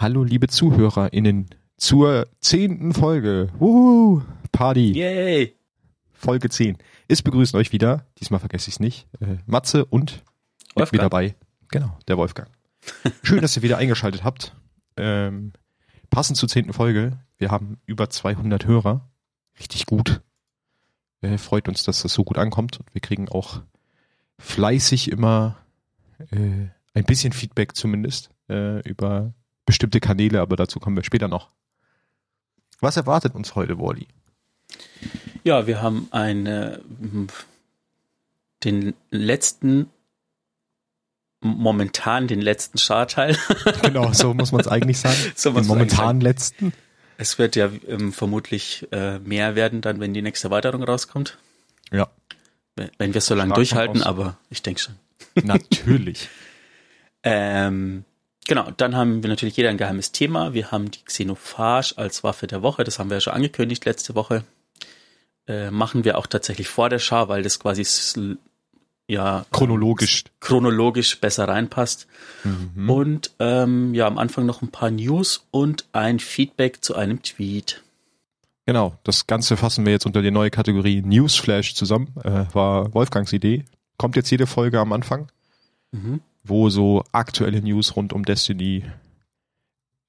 Hallo liebe ZuhörerInnen zur zehnten Folge. Wuhu, Party. Yay! Folge 10. Es begrüßen euch wieder, diesmal vergesse ich es nicht, äh, Matze und mit Wolfgang. dabei, genau, der Wolfgang. Schön, dass ihr wieder eingeschaltet habt. Ähm, passend zur zehnten Folge, wir haben über 200 Hörer. Richtig gut. Äh, freut uns, dass das so gut ankommt und wir kriegen auch fleißig immer äh, ein bisschen Feedback zumindest äh, über bestimmte Kanäle, aber dazu kommen wir später noch. Was erwartet uns heute, Wally? Ja, wir haben eine, den letzten, momentan den letzten Scharteil. Genau, so muss man es eigentlich sagen. So Den momentan letzten. Es wird ja ähm, vermutlich äh, mehr werden, dann, wenn die nächste Erweiterung rauskommt. Ja, Wenn wenn wir so lange durchhalten, aber ich denke schon. natürlich. Ähm, genau, dann haben wir natürlich jeder ein geheimes Thema. Wir haben die Xenophage als Waffe der Woche, das haben wir ja schon angekündigt letzte Woche. Äh, machen wir auch tatsächlich vor der Schar, weil das quasi ja Chronologisch. chronologisch besser reinpasst. Mhm. Und ähm, ja, am Anfang noch ein paar News und ein Feedback zu einem Tweet. Genau, das Ganze fassen wir jetzt unter die neue Kategorie Newsflash zusammen. Äh, war Wolfgangs Idee. Kommt jetzt jede Folge am Anfang, Mhm. Wo so aktuelle News rund um Destiny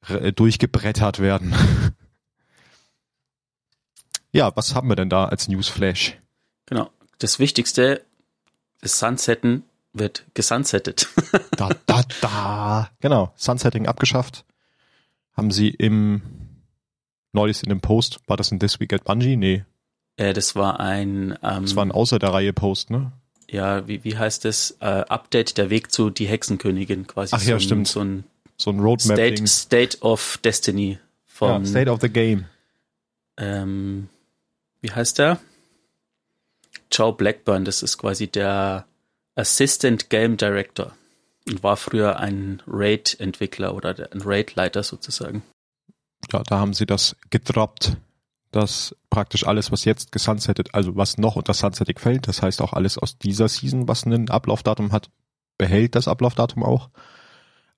äh, durchgebrettert werden. ja, was haben wir denn da als Newsflash? Genau. Das Wichtigste, das Sunsetten wird gesunsettet. Da, da, da. Genau, Sunsetting abgeschafft. Haben sie im neulich in dem Post, war das ein This Week at Bungie? Nee, äh, das war ein, ähm, das war ein außer der Reihe Post, ne? Ja, wie, wie heißt es? Äh, Update, der Weg zu die Hexenkönigin quasi. Ach ja, so ein, stimmt. So ein So ein State, Roadmap-Ding. State of Destiny Ja, von, State of the Game. ähm, wie heißt der? Joe Blackburn, das ist quasi der Assistant Game Director und war früher ein Raid-Entwickler oder der- ein Raid-Leiter sozusagen. Ja, da haben sie das gedroppt, dass praktisch alles, was jetzt gesunsettet, also was noch unter Sunsetting fällt, das heißt auch alles aus dieser Season, was ein Ablaufdatum hat, behält das Ablaufdatum auch.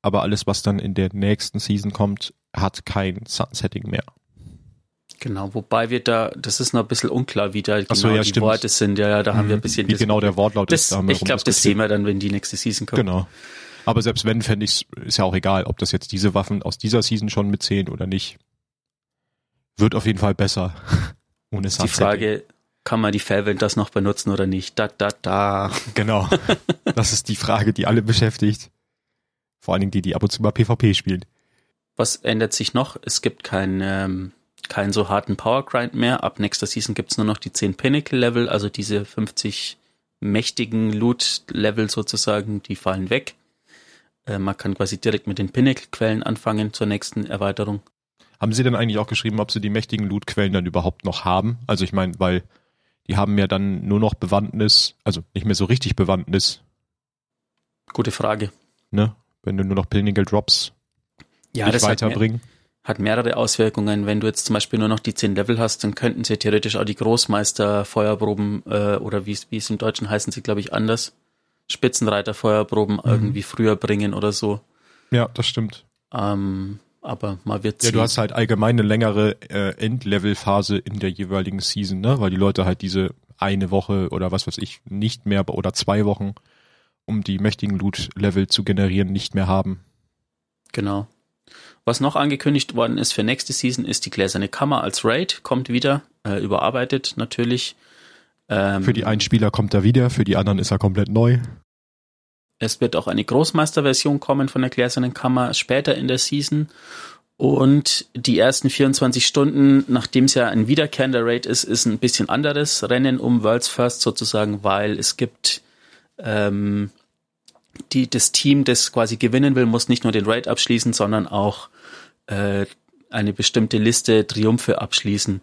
Aber alles, was dann in der nächsten Season kommt, hat kein Sunsetting mehr. Genau, wobei wir da, das ist noch ein bisschen unklar, wie da genau so, ja, die stimmt. Worte sind. Ja, ja, da haben wir ein bisschen Wie genau der Wortlaut das, ist, da ich glaube, das sehen wir dann, wenn die nächste Season kommt. Genau. Aber selbst wenn, fände ich ist ja auch egal, ob das jetzt diese Waffen aus dieser Season schon mitzählen oder nicht. Wird auf jeden Fall besser. Ohne Die. Frage, kann man die Felvent das noch benutzen oder nicht? Da, da, da. Genau. Das ist die Frage, die alle beschäftigt. Vor allen Dingen die, die ab und zu mal PvP spielen. Was ändert sich noch? Es gibt keinen ähm, keinen so harten Powergrind mehr. Ab nächster Season gibt's nur noch die 10 Pinnacle-Level, also diese 50 mächtigen Loot-Level sozusagen, die fallen weg. Äh, man kann quasi direkt mit den Pinnacle-Quellen anfangen zur nächsten Erweiterung. Haben Sie denn eigentlich auch geschrieben, ob Sie die mächtigen Lootquellen dann überhaupt noch haben? Also ich meine, weil die haben ja dann nur noch Bewandtnis, also nicht mehr so richtig Bewandtnis, Gute Frage. ne? Wenn du nur noch Pinnacle Drops Ja, dich das hat, mehr, weiterbringen. hat mehrere Auswirkungen. Wenn du jetzt zum Beispiel nur noch die 10 Level hast, dann könnten sie theoretisch auch die Großmeister-Feuerproben äh, oder wie es wie es im Deutschen heißen sie, glaube ich, anders. Spitzenreiter-Feuerproben irgendwie früher bringen oder so. Ja, das stimmt. Ähm, aber mal wird Ja, du hast halt allgemein eine längere äh, Endlevel-Phase in der jeweiligen Season, ne? Weil die Leute halt diese eine Woche oder was weiß ich, nicht mehr oder zwei Wochen, um die mächtigen Loot-Level zu generieren, nicht mehr haben. Genau. Was noch angekündigt worden ist für nächste Season, ist die gläserne Kammer als Raid, kommt wieder, äh, überarbeitet natürlich. Ähm, Für die einen Spieler kommt er wieder, für die anderen ist er komplett neu. Es wird auch eine Großmeisterversion kommen von der gläsernen Kammer später in der Season. Und die ersten 24 Stunden, nachdem es ja ein wiederkehrender Raid ist, ist ein bisschen anderes Rennen um World's First sozusagen, weil es gibt ähm, die, das Team, das quasi gewinnen will, muss nicht nur den Raid abschließen, sondern auch äh, eine bestimmte Liste Triumphe abschließen.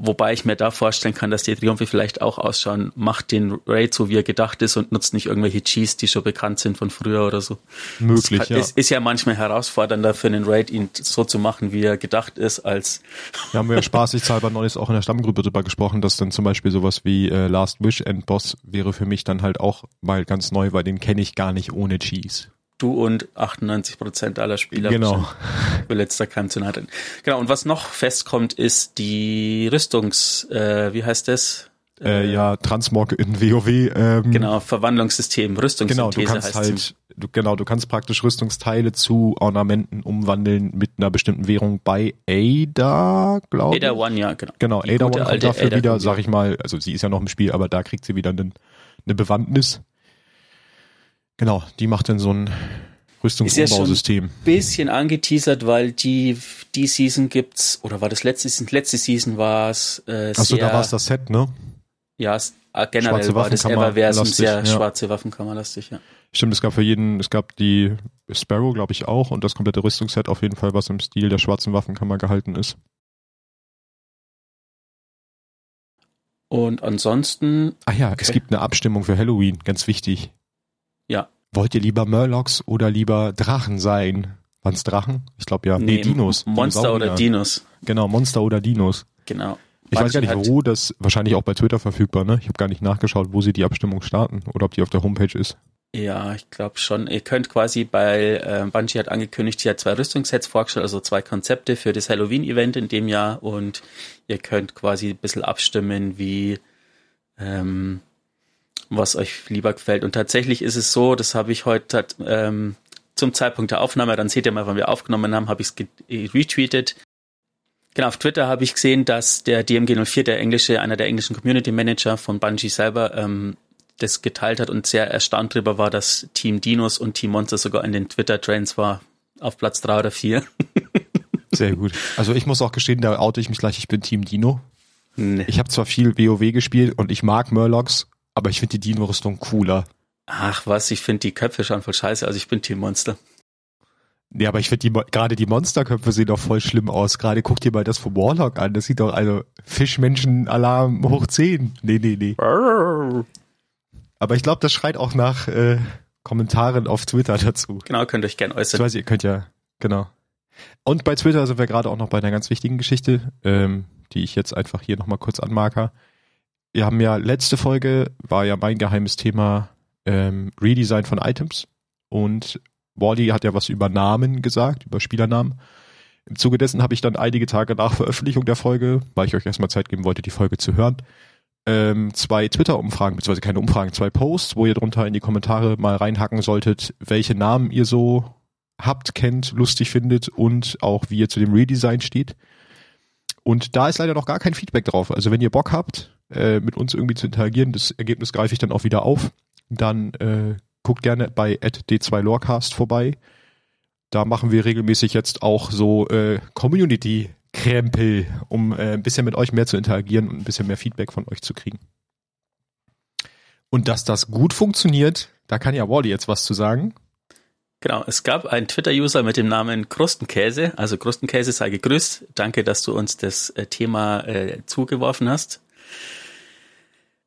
Wobei ich mir da vorstellen kann, dass die Triumphe vielleicht auch ausschauen, macht den Raid so, wie er gedacht ist und nutzt nicht irgendwelche Cheese, die schon bekannt sind von früher oder so. Möglich, es, ja. Es ist ja manchmal herausfordernder für einen Raid, ihn so zu machen, wie er gedacht ist, als Da haben wir ja spaßigshalber neulich auch in der Stammgruppe drüber gesprochen, dass dann zum Beispiel sowas wie äh, Last Wish Endboss wäre für mich dann halt auch mal ganz neu, weil den kenne ich gar nicht ohne Cheese. Du und 98 Prozent aller Spieler. Genau. Nahe treten. Genau, und was noch festkommt, ist die Rüstungs, äh, wie heißt das? Äh, ja, Transmog in WoW. Ähm, Genau, Verwandlungssystem, Genau, Rüstungssynthese du kannst heißt halt, du, genau, du kannst praktisch Rüstungsteile zu Ornamenten umwandeln mit einer bestimmten Währung bei Ada, glaube ich. Ada One, ja, genau. Genau, Die Ada One kommt dafür Ada wieder, One. sag ich mal, also sie ist ja noch im Spiel, aber da kriegt sie wieder einen, eine Bewandtnis. Genau, die macht dann so ein Rüstungsumbausystem. bisschen angeteasert, weil die, die Season gibt's, oder war das letzte Season? Letzte Season war es äh, Achso, da war es das Set, ne? ja, es, äh, generell Schwarze war das Waffenkammer Everversum sehr ja. schwarze Waffenkammer lastig, ja. Stimmt, es gab für jeden, es gab die Sparrow, glaube ich, auch und das komplette Rüstungsset auf jeden Fall, was im Stil der schwarzen Waffenkammer gehalten ist. Und ansonsten, Ah ja, es gibt eine Abstimmung für Halloween, ganz wichtig. Ja. Wollt ihr lieber Murlocs oder lieber Drachen sein? Waren's Drachen? Ich glaube ja. Nee, Dinos. Monster oder. Dinos, Genau, Monster oder Dinos. genau. Ich weiß gar nicht, wo das, wahrscheinlich auch bei Twitter verfügbar, ne? Ich habe gar nicht nachgeschaut, wo sie die Abstimmung starten oder ob die auf der Homepage ist. Ja, ich glaube schon. Ihr könnt quasi bei äh, Bungie hat angekündigt, sie hat zwei Rüstungssets vorgestellt, also zwei Konzepte für das Halloween-Event in dem Jahr und ihr könnt quasi ein bisschen abstimmen, wie ähm, was euch lieber gefällt. Und tatsächlich ist es so, das habe ich heute ähm, zum Zeitpunkt der Aufnahme, dann seht ihr mal, wann wir aufgenommen haben, habe ich es retweetet. Genau, auf Twitter habe ich gesehen, dass der DMG04, der englische, einer der englischen Community Manager von Bungie selber, ähm, das geteilt hat und sehr erstaunt darüber war, dass Team Dinos und Team Monster sogar in den Twitter-Trends war auf Platz drei oder vier. Sehr gut. Also ich muss auch gestehen, da oute ich mich gleich, ich bin Team Dino. Nee. Ich habe zwar viel WoW gespielt und ich mag Murlocs, aber ich finde die Dino-Rüstung cooler. Ach was, ich finde die Köpfe schon voll scheiße, also ich bin Team Monster. Ja, aber ich finde die gerade die Monsterköpfe sehen doch voll schlimm aus. Gerade guck dir mal das vom Warlock an. Das sieht doch also Fischmenschen-Alarm hoch 10. Nee, nee, nee. Aber ich glaube, das schreit auch nach äh, Kommentaren auf Twitter dazu. Genau, könnt ihr euch gern Ich äußern. weiß, ihr könnt ja, genau. Und bei Twitter sind wir gerade auch noch bei einer ganz wichtigen Geschichte, ähm, die ich jetzt einfach hier nochmal kurz anmarker. Wir haben ja, letzte Folge war ja mein geheimes Thema ähm, Redesign von Items. Und Wally hat ja was über Namen gesagt, über Spielernamen. Im Zuge dessen habe ich dann einige Tage nach Veröffentlichung der Folge, weil ich euch erstmal Zeit geben wollte, die Folge zu hören, ähm, zwei Twitter-Umfragen, beziehungsweise keine Umfragen, zwei Posts, wo ihr drunter in die Kommentare mal reinhacken solltet, welche Namen ihr so habt, kennt, lustig findet und auch wie ihr zu dem Redesign steht. Und da ist leider noch gar kein Feedback drauf. Also wenn ihr Bock habt, äh, mit uns irgendwie zu interagieren, das Ergebnis greife ich dann auch wieder auf, dann äh, guckt gerne bei d2lorecast vorbei. Da machen wir regelmäßig jetzt auch so äh, Community-Krempel, um äh, ein bisschen mit euch mehr zu interagieren und ein bisschen mehr Feedback von euch zu kriegen. Und dass das gut funktioniert, da kann ja Wally jetzt was zu sagen. Genau, es gab einen Twitter-User mit dem Namen Krustenkäse. Also Krustenkäse sei gegrüßt. Danke, dass du uns das äh, Thema äh, zugeworfen hast.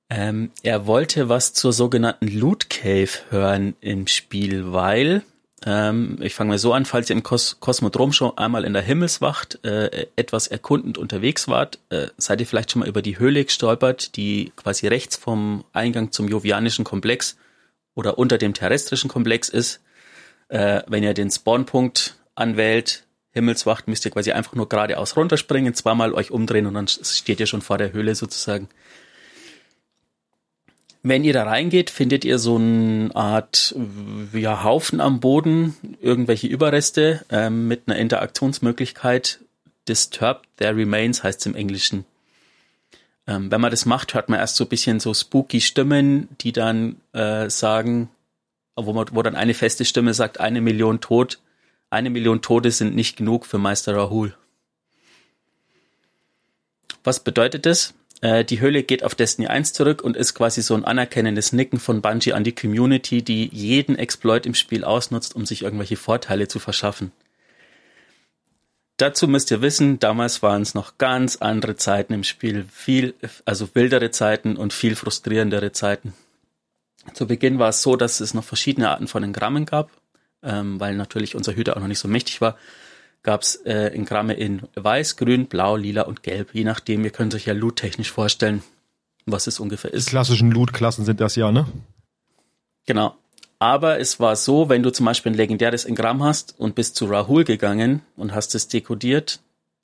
Ähm, er wollte was zur sogenannten Loot Cave hören im Spiel, weil, ähm, ich fange mal so an, falls ihr im Kos Kosmodrom schon einmal in der Himmelswacht äh, etwas erkundend unterwegs wart, äh, seid ihr vielleicht schon mal über die Höhle gestolpert, die quasi rechts vom Eingang zum jovianischen Komplex oder unter dem terrestrischen Komplex ist. Äh, wenn ihr den Spawnpunkt anwählt, Himmelswacht, müsst ihr quasi einfach nur geradeaus runterspringen, zweimal euch umdrehen und dann steht ihr schon vor der Höhle sozusagen. Wenn ihr da reingeht, findet ihr so eine Art ja, Haufen am Boden, irgendwelche Überreste ähm, mit einer Interaktionsmöglichkeit. Disturbed There Remains heißt es im Englischen. Ähm, wenn man das macht, hört man erst so ein bisschen so spooky Stimmen, die dann äh, sagen, wo, man, wo dann eine feste Stimme sagt, eine Million tot, eine Million Tote sind nicht genug für Meister Rahul. Was bedeutet das? Äh, die Höhle geht auf Destiny 1 zurück und ist quasi so ein anerkennendes Nicken von Bungie an die Community, die jeden Exploit im Spiel ausnutzt, um sich irgendwelche Vorteile zu verschaffen. Dazu müsst ihr wissen, damals waren es noch ganz andere Zeiten im Spiel, viel, also wildere Zeiten und viel frustrierendere Zeiten. Zu Beginn war es so, dass es noch verschiedene Arten von Engrammen gab, ähm, weil natürlich unser Hüter auch noch nicht so mächtig war. Gab es äh, Engramme in Weiß, Grün, Blau, Lila und Gelb. Je nachdem, ihr könnt euch ja loot-technisch vorstellen, was es ungefähr Die ist. klassischen Loot-Klassen sind das ja, ne? Genau. Aber es war so, wenn du zum Beispiel ein legendäres Engramm hast und bist zu Rahul gegangen und hast es dekodiert,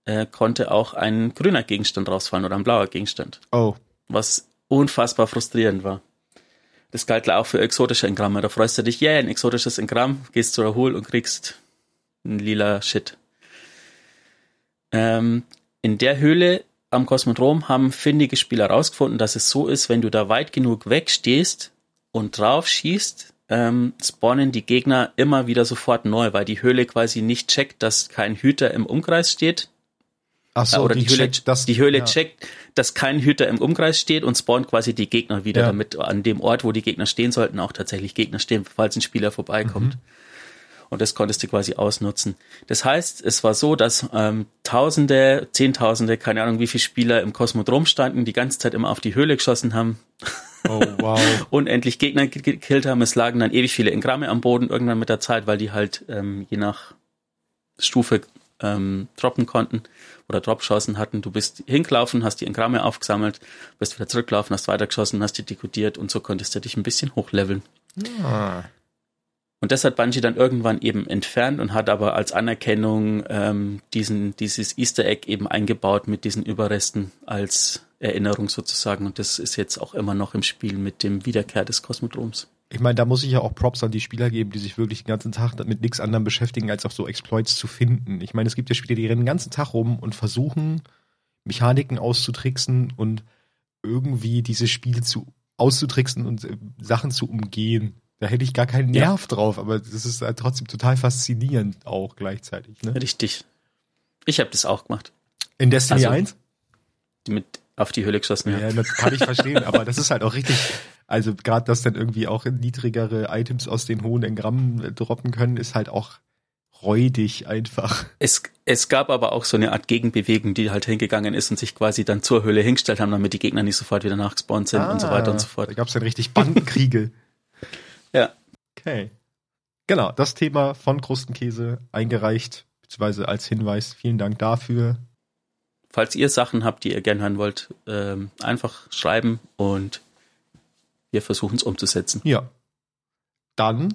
äh, konnte auch ein grüner Gegenstand rausfallen oder ein blauer Gegenstand. Oh. Was unfassbar frustrierend war. Das galt auch für exotische Engramme. Da freust du dich, yeah, ein exotisches Engramm, gehst zu Rahul und kriegst ein lila Shit. Ähm, in der Höhle am Kosmodrom haben findige Spieler herausgefunden, dass es so ist, wenn du da weit genug wegstehst und drauf schießt, ähm, spawnen die Gegner immer wieder sofort neu, weil die Höhle quasi nicht checkt, dass kein Hüter im Umkreis steht. Ach so, oder die, die Höhle, checkt das- die Höhle ja. checkt, dass kein Hüter im Umkreis steht und spawnt quasi die Gegner wieder, Ja. damit an dem Ort, wo die Gegner stehen sollten, auch tatsächlich Gegner stehen, falls ein Spieler vorbeikommt. Mhm. Und das konntest du quasi ausnutzen. Das heißt, es war so, dass ähm, Tausende, Zehntausende, keine Ahnung wie viele Spieler im Kosmodrom standen, die ganze Zeit immer auf die Höhle geschossen haben, Oh, wow. unendlich Gegner ge- gekillt haben. Es lagen dann ewig viele Engramme am Boden irgendwann mit der Zeit, weil die halt ähm, je nach Stufe ähm, droppen konnten oder Dropchancen hatten. Du bist hingelaufen, hast die Engramme aufgesammelt, bist wieder zurückgelaufen, hast weitergeschossen, hast die dekodiert und so konntest du dich ein bisschen hochleveln. ah. Und das hat Bungie dann irgendwann eben entfernt und hat aber als Anerkennung ähm, diesen, dieses Easter Egg eben eingebaut mit diesen Überresten als Erinnerung sozusagen. Und das ist jetzt auch immer noch im Spiel mit dem Wiederkehr des Kosmodroms. Ich meine, da muss ich ja auch Props an die Spieler geben, die sich wirklich den ganzen Tag mit nichts anderem beschäftigen, als auch so Exploits zu finden. Ich meine, es gibt ja Spieler, die rennen den ganzen Tag rum und versuchen, Mechaniken auszutricksen und irgendwie dieses Spiel zu auszutricksen und äh, Sachen zu umgehen. Da hätte ich gar keinen Ja. Nerv drauf, aber das ist halt trotzdem total faszinierend auch gleichzeitig. Ne? Richtig. Ich habe das auch gemacht. In Destiny Also, 1? Mit auf die Höhle geschossen. Ja. Ja, das kann ich verstehen, aber das ist halt auch richtig. Also gerade, dass dann irgendwie auch niedrigere Items aus den hohen Engrammen äh, droppen können, ist halt auch räudig einfach. Es, es gab aber auch so eine Art Gegenbewegung, die halt hingegangen ist und sich quasi dann zur Höhle hingestellt haben, damit die Gegner nicht sofort wieder nachgespawnt sind und so weiter und so Da fort. gab es dann richtig Bandenkriege. Ja. Okay. Genau, das Thema von Krustenkäse eingereicht, beziehungsweise als Hinweis. Vielen Dank dafür. Falls ihr Sachen habt, die ihr gern hören wollt, ähm, einfach schreiben und wir versuchen es umzusetzen. Ja. Dann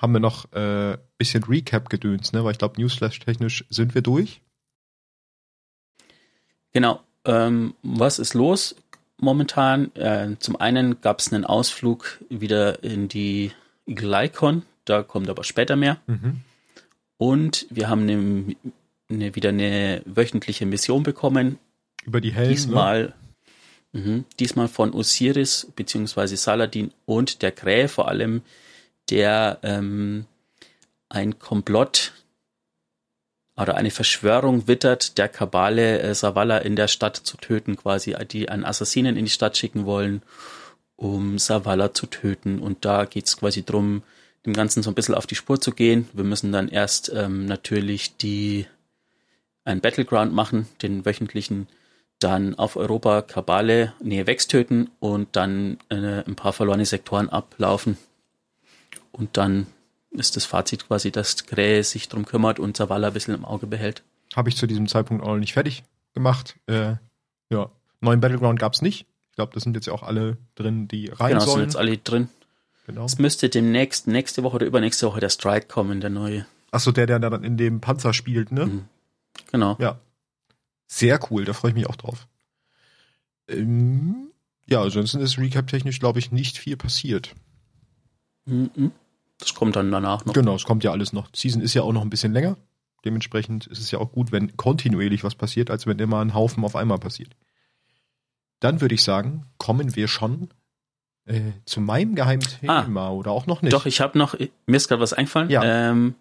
haben wir noch äh, bisschen Recap-Gedöns, ne? Weil ich glaube, Newsflash-technisch sind wir durch. Genau. Ähm, was ist los momentan? Äh, zum einen gab es einen Ausflug wieder in die Glycon, da kommt aber später mehr. Mhm. Und wir haben eine, eine, wieder eine wöchentliche Mission bekommen, Über die Helden. Ne? Diesmal, mhm, diesmal von Osiris beziehungsweise Saladin und der Krähe vor allem, der ähm, ein Komplott oder eine Verschwörung wittert, der Kabale äh, Savala in der Stadt zu töten, quasi, die einen Assassinen in die Stadt schicken wollen, um Savala zu töten. Und da geht's quasi drum, dem Ganzen so ein bisschen auf die Spur zu gehen. Wir müssen dann erst ähm, natürlich die einen Battleground machen, den wöchentlichen, dann auf Europa Kabale Nähe Wex töten und dann äh, ein paar verlorene Sektoren ablaufen. Und dann ist das Fazit quasi, dass Krähe sich drum kümmert und Zavala ein bisschen im Auge behält. Habe ich zu diesem Zeitpunkt auch noch nicht fertig gemacht. Äh, ja, neuen Battleground gab's nicht. Ich glaube, das sind jetzt ja auch alle drin, die rein Genau, sind sollen. jetzt alle drin. genau. Es müsste demnächst, nächste Woche oder übernächste Woche der Strike kommen, der neue. Achso, der, der dann in dem Panzer spielt, ne? Mhm. Genau. Ja. Sehr cool, da freue ich mich auch drauf. Ähm, ja, ansonsten ist Recap-technisch, glaube ich, nicht viel passiert. Mhm. Das kommt dann danach noch. Genau, es kommt ja alles noch. Season ist ja auch noch ein bisschen länger. Dementsprechend ist es ja auch gut, wenn kontinuierlich was passiert, als wenn immer ein Haufen auf einmal passiert. Dann würde ich sagen, kommen wir schon äh, zu meinem geheimen Thema oder auch noch nicht. Doch, ich habe noch, mir ist gerade was eingefallen. Ja. Ähm,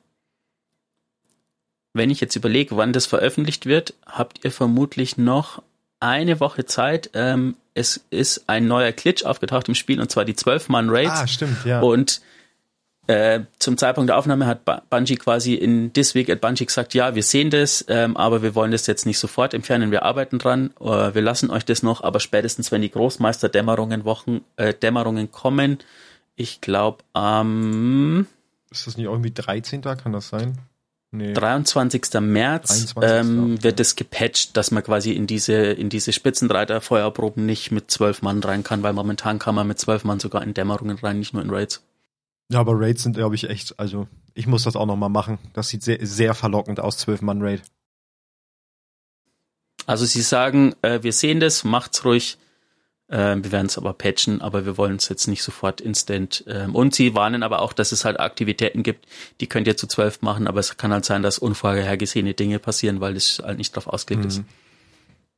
wenn ich jetzt überlege, wann das veröffentlicht wird, habt ihr vermutlich noch eine Woche Zeit. Ähm, es ist ein neuer Glitch aufgetaucht im Spiel und zwar die 12-Mann-Raids. ah, stimmt, ja. Und äh, zum Zeitpunkt der Aufnahme hat Bu- Bungie quasi in This Week at Bungie gesagt, ja, wir sehen das, ähm, aber wir wollen das jetzt nicht sofort entfernen, wir arbeiten dran, äh, wir lassen euch das noch, aber spätestens wenn die Großmeister-Dämmerungen Wochen, äh, Dämmerungen kommen, ich glaube am ist das nicht irgendwie 13. Kann das sein? Nee. 23. März 23., ähm, wird es gepatcht, dass man quasi in diese, in diese Spitzenreiter-Feuerproben nicht mit zwölf Mann rein kann, weil momentan kann man mit zwölf Mann sogar in Dämmerungen rein, nicht nur in Raids. Ja, aber Raids sind, glaube ich, echt, also ich muss das auch noch mal machen. Das sieht sehr, sehr verlockend aus, 12-Mann-Raid. Also sie sagen, äh, wir sehen das, macht's ruhig. Äh, wir werden es aber patchen, aber wir wollen es jetzt nicht sofort instant. Ähm, und sie warnen aber auch, dass es halt Aktivitäten gibt, die könnt ihr zu zwölf machen, aber es kann halt sein, dass unvorhergesehene Dinge passieren, weil es halt nicht drauf ausgelegt mhm. ist.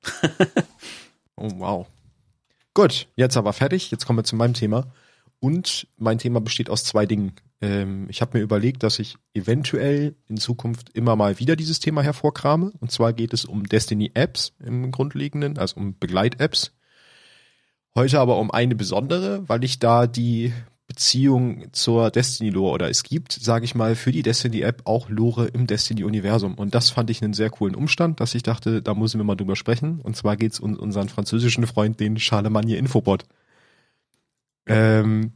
oh, wow. Gut, jetzt aber fertig. Jetzt kommen wir zu meinem Thema. Und mein Thema besteht aus zwei Dingen. Ähm, ich habe mir überlegt, dass ich eventuell in Zukunft immer mal wieder dieses Thema hervorkrame. Und zwar geht es um Destiny Apps im Grundlegenden, also um Begleit-Apps. Heute aber um eine besondere, weil ich da die Beziehung zur Destiny-Lore oder es gibt, sage ich mal, für die Destiny-App auch Lore im Destiny-Universum. Und das fand ich einen sehr coolen Umstand, dass ich dachte, da müssen wir mal drüber sprechen. Und zwar geht's um unseren französischen Freund, den Charlemagne Infobot. Ähm,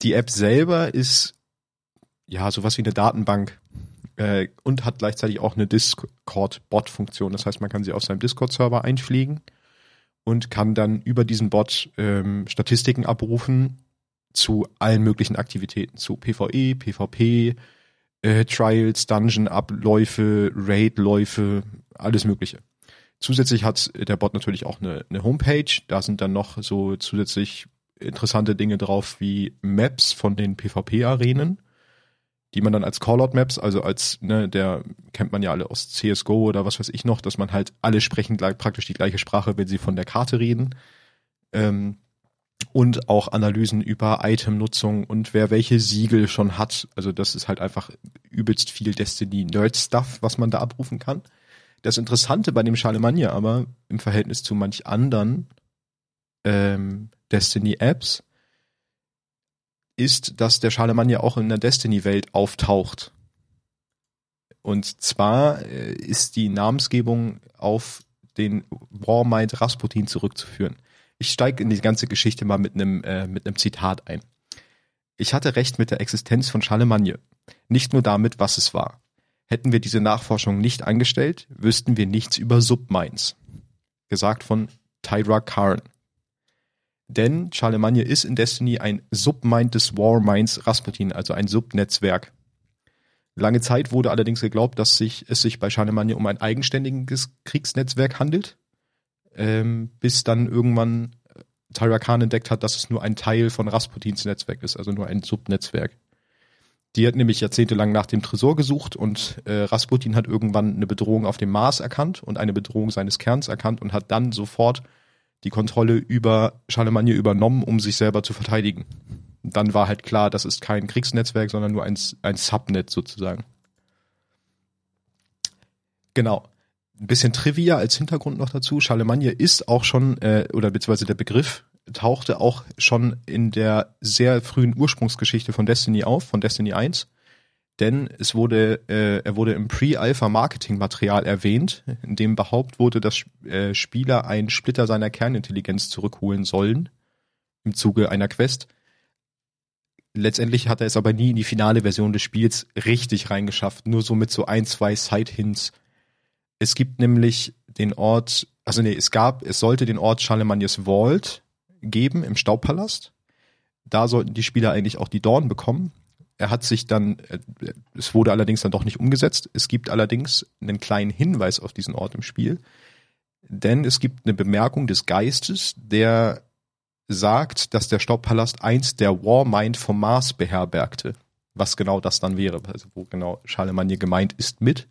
die App selber ist ja sowas wie eine Datenbank äh, und hat gleichzeitig auch eine Discord-Bot-Funktion. Das heißt, man kann sie auf seinem Discord-Server einfliegen und kann dann über diesen Bot ähm, Statistiken abrufen zu allen möglichen Aktivitäten, zu PvE, PvP, äh, Trials, Dungeon-Abläufe, Raid-Läufe, alles Mögliche. Zusätzlich hat der Bot natürlich auch eine, eine Homepage. Da sind dann noch so zusätzlich interessante Dinge drauf wie Maps von den PvP-Arenen, die man dann als Callout-Maps, also als, ne, der kennt man ja alle aus CSGO oder was weiß ich noch, dass man halt alle sprechen gleich, praktisch die gleiche Sprache, wenn sie von der Karte reden. Ähm, und auch Analysen über Itemnutzung und wer welche Siegel schon hat. Also das ist halt einfach übelst viel Destiny-Nerd-Stuff, was man da abrufen kann. Das Interessante bei dem Charlemagne aber im Verhältnis zu manch anderen ähm, Destiny-Apps ist, dass der Charlemagne auch in der Destiny-Welt auftaucht. Und zwar äh, ist die Namensgebung auf den Warmind Rasputin zurückzuführen. Ich steige in die ganze Geschichte mal mit einem äh, mit einem Zitat ein. Ich hatte recht mit der Existenz von Charlemagne, nicht nur damit, was es war. Hätten wir diese Nachforschung nicht angestellt, wüssten wir nichts über Submines. Gesagt von Tyra Karn. Denn Charlemagne ist in Destiny ein Submind des Warminds Rasputin, also ein Subnetzwerk. Lange Zeit wurde allerdings geglaubt, dass sich, es sich bei Charlemagne um ein eigenständiges Kriegsnetzwerk handelt, ähm, bis dann irgendwann äh, Tyra Khan entdeckt hat, dass es nur ein Teil von Rasputins Netzwerk ist, also nur ein Subnetzwerk. Die hat nämlich jahrzehntelang nach dem Tresor gesucht und äh, Rasputin hat irgendwann eine Bedrohung auf dem Mars erkannt und eine Bedrohung seines Kerns erkannt und hat dann sofort die Kontrolle über Charlemagne übernommen, um sich selber zu verteidigen. Dann war halt klar, das ist kein Kriegsnetzwerk, sondern nur ein, ein Subnet sozusagen. Genau. Ein bisschen Trivia als Hintergrund noch dazu. Charlemagne ist auch schon, äh, oder beziehungsweise der Begriff tauchte auch schon in der sehr frühen Ursprungsgeschichte von Destiny auf, von Destiny 1 denn es wurde, äh, er wurde im Pre-Alpha-Marketing-Material erwähnt, in dem behaupt wurde, dass äh, Spieler einen Splitter seiner Kernintelligenz zurückholen sollen im Zuge einer Quest. Letztendlich hat er es aber nie in die finale Version des Spiels richtig reingeschafft, nur so mit so ein, zwei Side-Hints. Es gibt nämlich den Ort, also nee, es gab, es sollte den Ort Charlemagne's Vault geben im Staubpalast. Da sollten die Spieler eigentlich auch die Dorn bekommen. Er hat sich dann, äh, es wurde allerdings dann doch nicht umgesetzt. Es gibt allerdings einen kleinen Hinweis auf diesen Ort im Spiel, denn es gibt eine Bemerkung des Geistes, der sagt, dass der Staubpalast einst der Warmind vom Mars beherbergte. Was genau das dann wäre, also wo genau Charlemagne gemeint ist mit.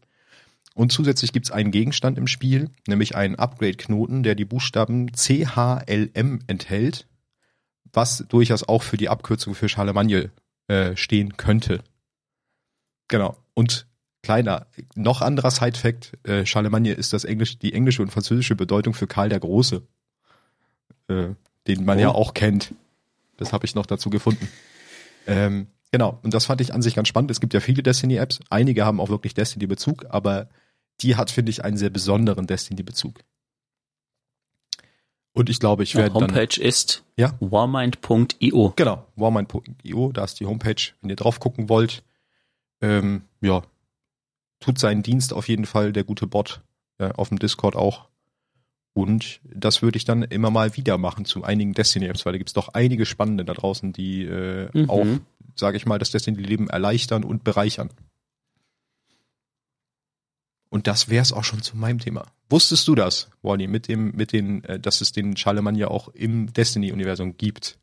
Und zusätzlich gibt es einen Gegenstand im Spiel, nämlich einen Upgrade-Knoten, der die Buchstaben CHLM enthält, was durchaus auch für die Abkürzung für Charlemagne äh, stehen könnte. Genau. Und kleiner, noch anderer Side-Fact, äh, Charlemagne ist das Englisch, die englische und französische Bedeutung für Karl der Große. Äh, den man oh. ja auch kennt. Das habe ich noch dazu gefunden. Ähm, genau, und das fand ich an sich ganz spannend. Es gibt ja viele Destiny-Apps. Einige haben auch wirklich Destiny-Bezug, aber die hat, finde ich, einen sehr besonderen Destiny-Bezug. Und ich glaube, ich werde ja, Homepage dann, ist ja? warmind.io. Genau, warmind.io, da ist die Homepage, wenn ihr drauf gucken wollt. Ähm, ja, tut seinen Dienst auf jeden Fall, der gute Bot, äh, auf dem Discord auch. Und das würde ich dann immer mal wieder machen zu einigen Destiny-Apps, weil da gibt es doch einige spannende da draußen, die äh, mhm. auch, sage ich mal, das Destiny-Leben erleichtern und bereichern. Und das wäre es auch schon zu meinem Thema. Wusstest du das, Wally, mit dem, mit den, äh, dass es den Charlemagne ja auch im Destiny-Universum gibt?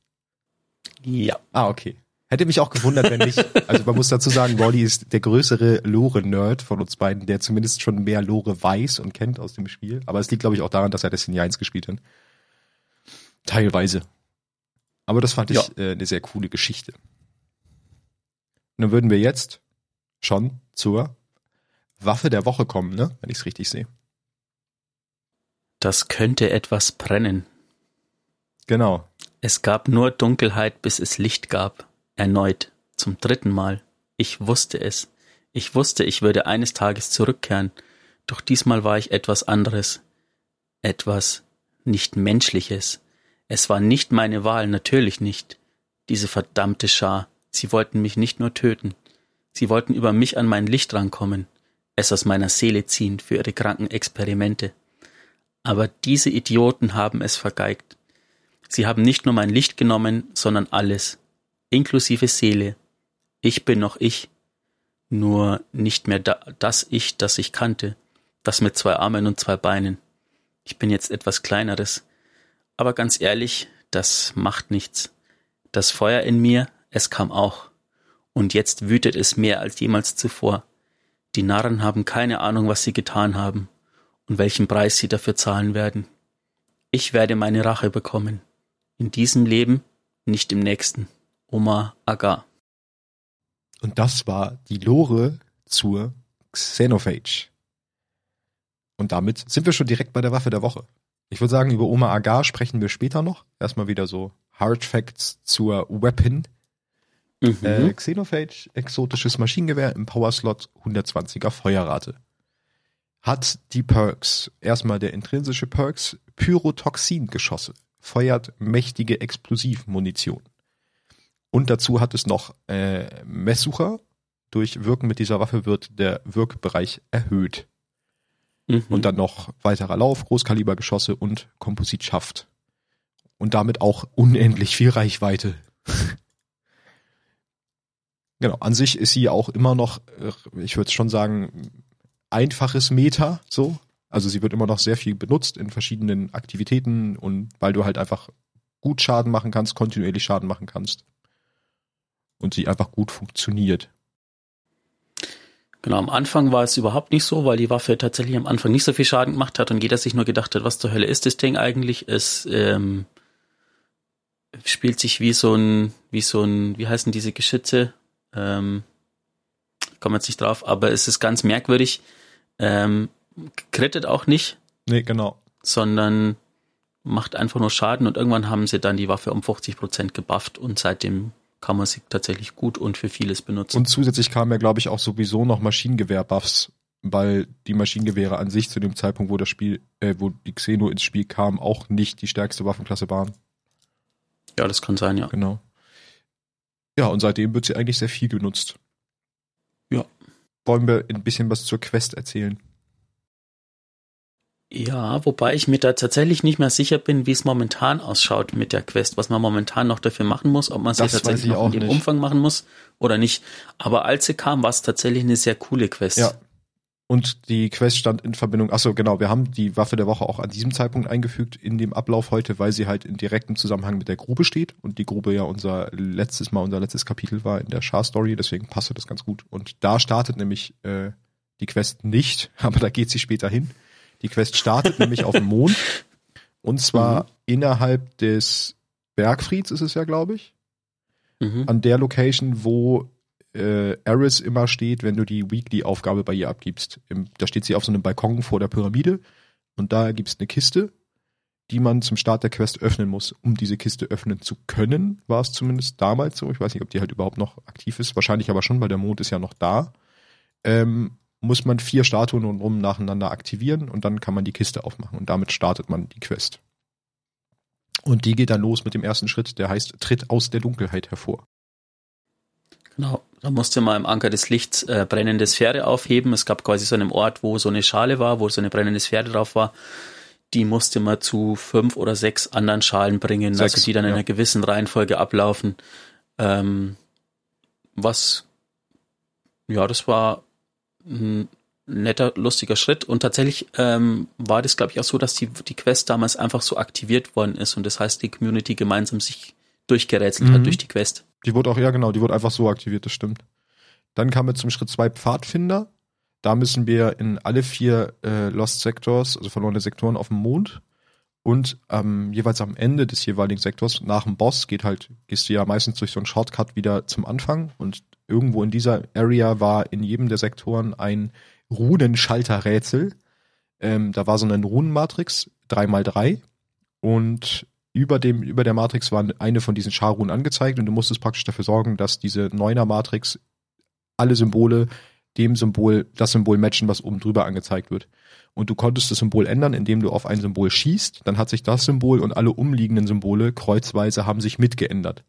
Ja. Ah, okay. Hätte mich auch gewundert, wenn nicht. Also man muss dazu sagen, Wally ist der größere Lore-Nerd von uns beiden, der zumindest schon mehr Lore weiß und kennt aus dem Spiel. Aber es liegt, glaube ich, auch daran, dass er Destiny 1 gespielt hat. Teilweise. Aber das fand ich ja. äh, eine sehr coole Geschichte. Und dann würden wir jetzt schon zur Waffe der Woche kommen, ne? Wenn ich es richtig sehe. Das könnte etwas brennen. Genau. Es gab nur Dunkelheit, bis es Licht gab. Erneut. Zum dritten Mal. Ich wusste es. Ich wusste, ich würde eines Tages zurückkehren. Doch diesmal war ich etwas anderes. Etwas nicht Menschliches. Es war nicht meine Wahl, natürlich nicht. Diese verdammte Schar. Sie wollten mich nicht nur töten. Sie wollten über mich an mein Licht rankommen es aus meiner Seele ziehen für ihre kranken Experimente. Aber diese Idioten haben es vergeigt. Sie haben nicht nur mein Licht genommen, sondern alles, inklusive Seele. Ich bin noch ich, nur nicht mehr da, das Ich, das ich kannte, das mit zwei Armen und zwei Beinen. Ich bin jetzt etwas kleineres. Aber ganz ehrlich, das macht nichts. Das Feuer in mir, es kam auch. Und jetzt wütet es mehr als jemals zuvor. Die Narren haben keine Ahnung, was sie getan haben und welchen Preis sie dafür zahlen werden. Ich werde meine Rache bekommen. In diesem Leben, nicht im nächsten. Omar Agar. Und das war die Lore zur Xenophage. Und damit sind wir schon direkt bei der Waffe der Woche. Ich würde sagen, über Omar Agar sprechen wir später noch. Erstmal wieder so Hard Facts zur Weapon. Mhm. Äh, Xenophage, exotisches Maschinengewehr im Powerslot, 120er Feuerrate. Hat die Perks, erstmal der intrinsische Perks, Pyrotoxin-Geschosse, feuert mächtige Explosivmunition. Und dazu hat es noch äh, Messsucher. Durch Wirken mit dieser Waffe wird der Wirkbereich erhöht. Mhm. Und dann noch weiterer Lauf, Großkalibergeschosse und Kompositschaft. Und damit auch unendlich viel Reichweite. Genau, an sich ist sie auch immer noch, äh, ich würde schon sagen, einfaches Meta, so. Also sie wird immer noch sehr viel benutzt in verschiedenen Aktivitäten und weil du halt einfach gut Schaden machen kannst, kontinuierlich Schaden machen kannst. Und sie einfach gut funktioniert. Genau, am Anfang war es überhaupt nicht so, weil die Waffe tatsächlich am Anfang nicht so viel Schaden gemacht hat und jeder sich nur gedacht hat, was zur Hölle ist das Ding eigentlich? Es ähm, spielt sich wie so ein, wie so ein, wie heißen diese Geschütze? Ähm, kommen jetzt nicht drauf, aber es ist ganz merkwürdig. Ähm, krittet auch nicht. Nee, genau. Sondern macht einfach nur Schaden und irgendwann haben sie dann die Waffe um 50 Prozent gebufft und seitdem kann man sie tatsächlich gut und für vieles benutzen. Und zusätzlich kamen ja, glaube ich, auch sowieso noch Maschinengewehr-Buffs, weil die Maschinengewehre an sich zu dem Zeitpunkt, wo das Spiel, äh, wo die Xeno ins Spiel kam, auch nicht die stärkste Waffenklasse waren. Ja, das kann sein, ja. Genau. Ja, und seitdem wird sie eigentlich sehr viel genutzt. Ja. Wollen wir ein bisschen was zur Quest erzählen? Ja, wobei ich mir da tatsächlich nicht mehr sicher bin, wie es momentan ausschaut mit der Quest, was man momentan noch dafür machen muss, ob man sie tatsächlich noch in dem nicht. Umfang machen muss oder nicht. Aber als sie kam, war es tatsächlich eine sehr coole Quest. Ja, und die Quest stand in Verbindung, achso, genau, wir haben die Waffe der Woche auch an diesem Zeitpunkt eingefügt in dem Ablauf heute, weil sie halt in direktem Zusammenhang mit der Grube steht und die Grube ja unser letztes Mal, unser letztes Kapitel war in der Char-Story, deswegen passte das ganz gut. Und da startet nämlich äh, die Quest nicht, aber da geht sie später hin. Die Quest startet nämlich auf dem Mond und zwar mhm. innerhalb des Bergfrieds ist es ja, glaube ich. Mhm. An der Location, wo äh, Eris immer steht, wenn du die Weekly-Aufgabe bei ihr abgibst. Im, da steht sie auf so einem Balkon vor der Pyramide und da gibt es eine Kiste, die man zum Start der Quest öffnen muss. Um diese Kiste öffnen zu können, war es zumindest damals so. Ich weiß nicht, ob die halt überhaupt noch aktiv ist. Wahrscheinlich aber schon, weil der Mond ist ja noch da. Ähm, muss man vier Statuen rum nacheinander aktivieren und dann kann man die Kiste aufmachen und damit startet man die Quest. Und die geht dann los mit dem ersten Schritt, der heißt Tritt aus der Dunkelheit hervor. Genau, da musste man im Anker des Lichts äh, brennende Sphäre aufheben. Es gab quasi so einen Ort, wo so eine Schale war, wo so eine brennende Sphäre drauf war. die musste man zu fünf oder sechs anderen Schalen bringen, Sechs, also die dann in ja. einer gewissen Reihenfolge ablaufen. Ähm, was, ja, das war ein netter, lustiger Schritt. Und tatsächlich ähm, war das, glaube ich, auch so, dass die, die Quest damals einfach so aktiviert worden ist. Und das heißt, die Community gemeinsam sich durchgerätselt Mhm. hat durch die Quest. Die wurde auch, ja genau, die wurde einfach so aktiviert, das stimmt. Dann kamen wir zum Schritt zwei Pfadfinder. Da müssen wir in alle vier äh, Lost Sectors, also verlorene Sektoren auf dem Mond und ähm, jeweils am Ende des jeweiligen Sektors nach dem Boss geht halt, gehst du ja meistens durch so einen Shortcut wieder zum Anfang und irgendwo in dieser Area war in jedem der Sektoren ein Runenschalterrätsel. Ähm, da war so eine Runenmatrix, 3x3 und über dem, über der Matrix war eine von diesen Scharrunen angezeigt und du musstest praktisch dafür sorgen, dass diese Neuner Matrix alle Symbole dem Symbol, das Symbol matchen, was oben drüber angezeigt wird. Und du konntest das Symbol ändern, indem du auf ein Symbol schießt, dann hat sich das Symbol und alle umliegenden Symbole kreuzweise haben sich mitgeändert.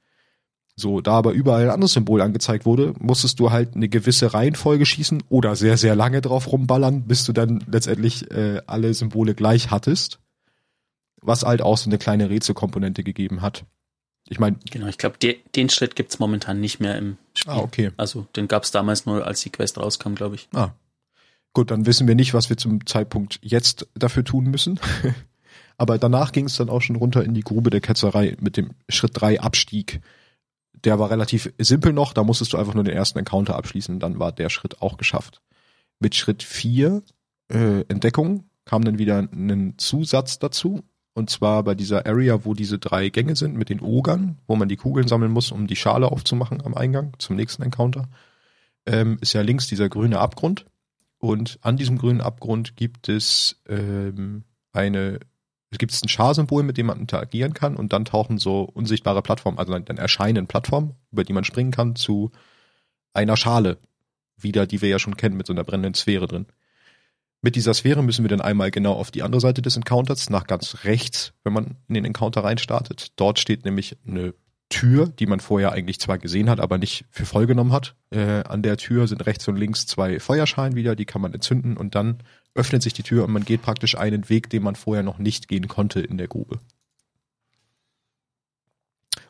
So, da aber überall ein anderes Symbol angezeigt wurde, musstest du halt eine gewisse Reihenfolge schießen oder sehr, sehr lange drauf rumballern, bis du dann letztendlich äh, alle Symbole gleich hattest. Was halt auch so eine kleine Rätselkomponente gegeben hat. Ich meine, Genau, ich glaube, de den Schritt gibt's momentan nicht mehr im Spiel. ah, okay. Also den gab's damals nur, als die Quest rauskam, glaube ich. Ah. Gut, dann wissen wir nicht, was wir zum Zeitpunkt jetzt dafür tun müssen. Aber danach ging es dann auch schon runter in die Grube der Ketzerei mit dem Schritt 3 Abstieg. Der war relativ simpel noch, da musstest du einfach nur den ersten Encounter abschließen, dann war der Schritt auch geschafft. Mit Schritt 4 äh, Entdeckung kam dann wieder ein Zusatz dazu. Und zwar bei dieser Area, wo diese drei Gänge sind mit den Ogern, wo man die Kugeln sammeln muss, um die Schale aufzumachen am Eingang zum nächsten Encounter, ähm, ist ja links dieser grüne Abgrund. Und an diesem grünen Abgrund gibt es ähm, eine, es gibt ein Schar-Symbol, mit dem man interagieren kann und dann tauchen so unsichtbare Plattformen, also dann, dann erscheinen Plattformen, über die man springen kann, zu einer Schale wieder, die wir ja schon kennen, mit so einer brennenden Sphäre drin. Mit dieser Sphäre müssen wir dann einmal genau auf die andere Seite des Encounters, nach ganz rechts, wenn man in den Encounter reinstartet. Dort steht nämlich eine Tür, die man vorher eigentlich zwar gesehen hat, aber nicht für voll genommen hat. Äh, an der Tür sind rechts und links zwei Feuerschalen wieder, die kann man entzünden und dann öffnet sich die Tür und man geht praktisch einen Weg, den man vorher noch nicht gehen konnte in der Grube.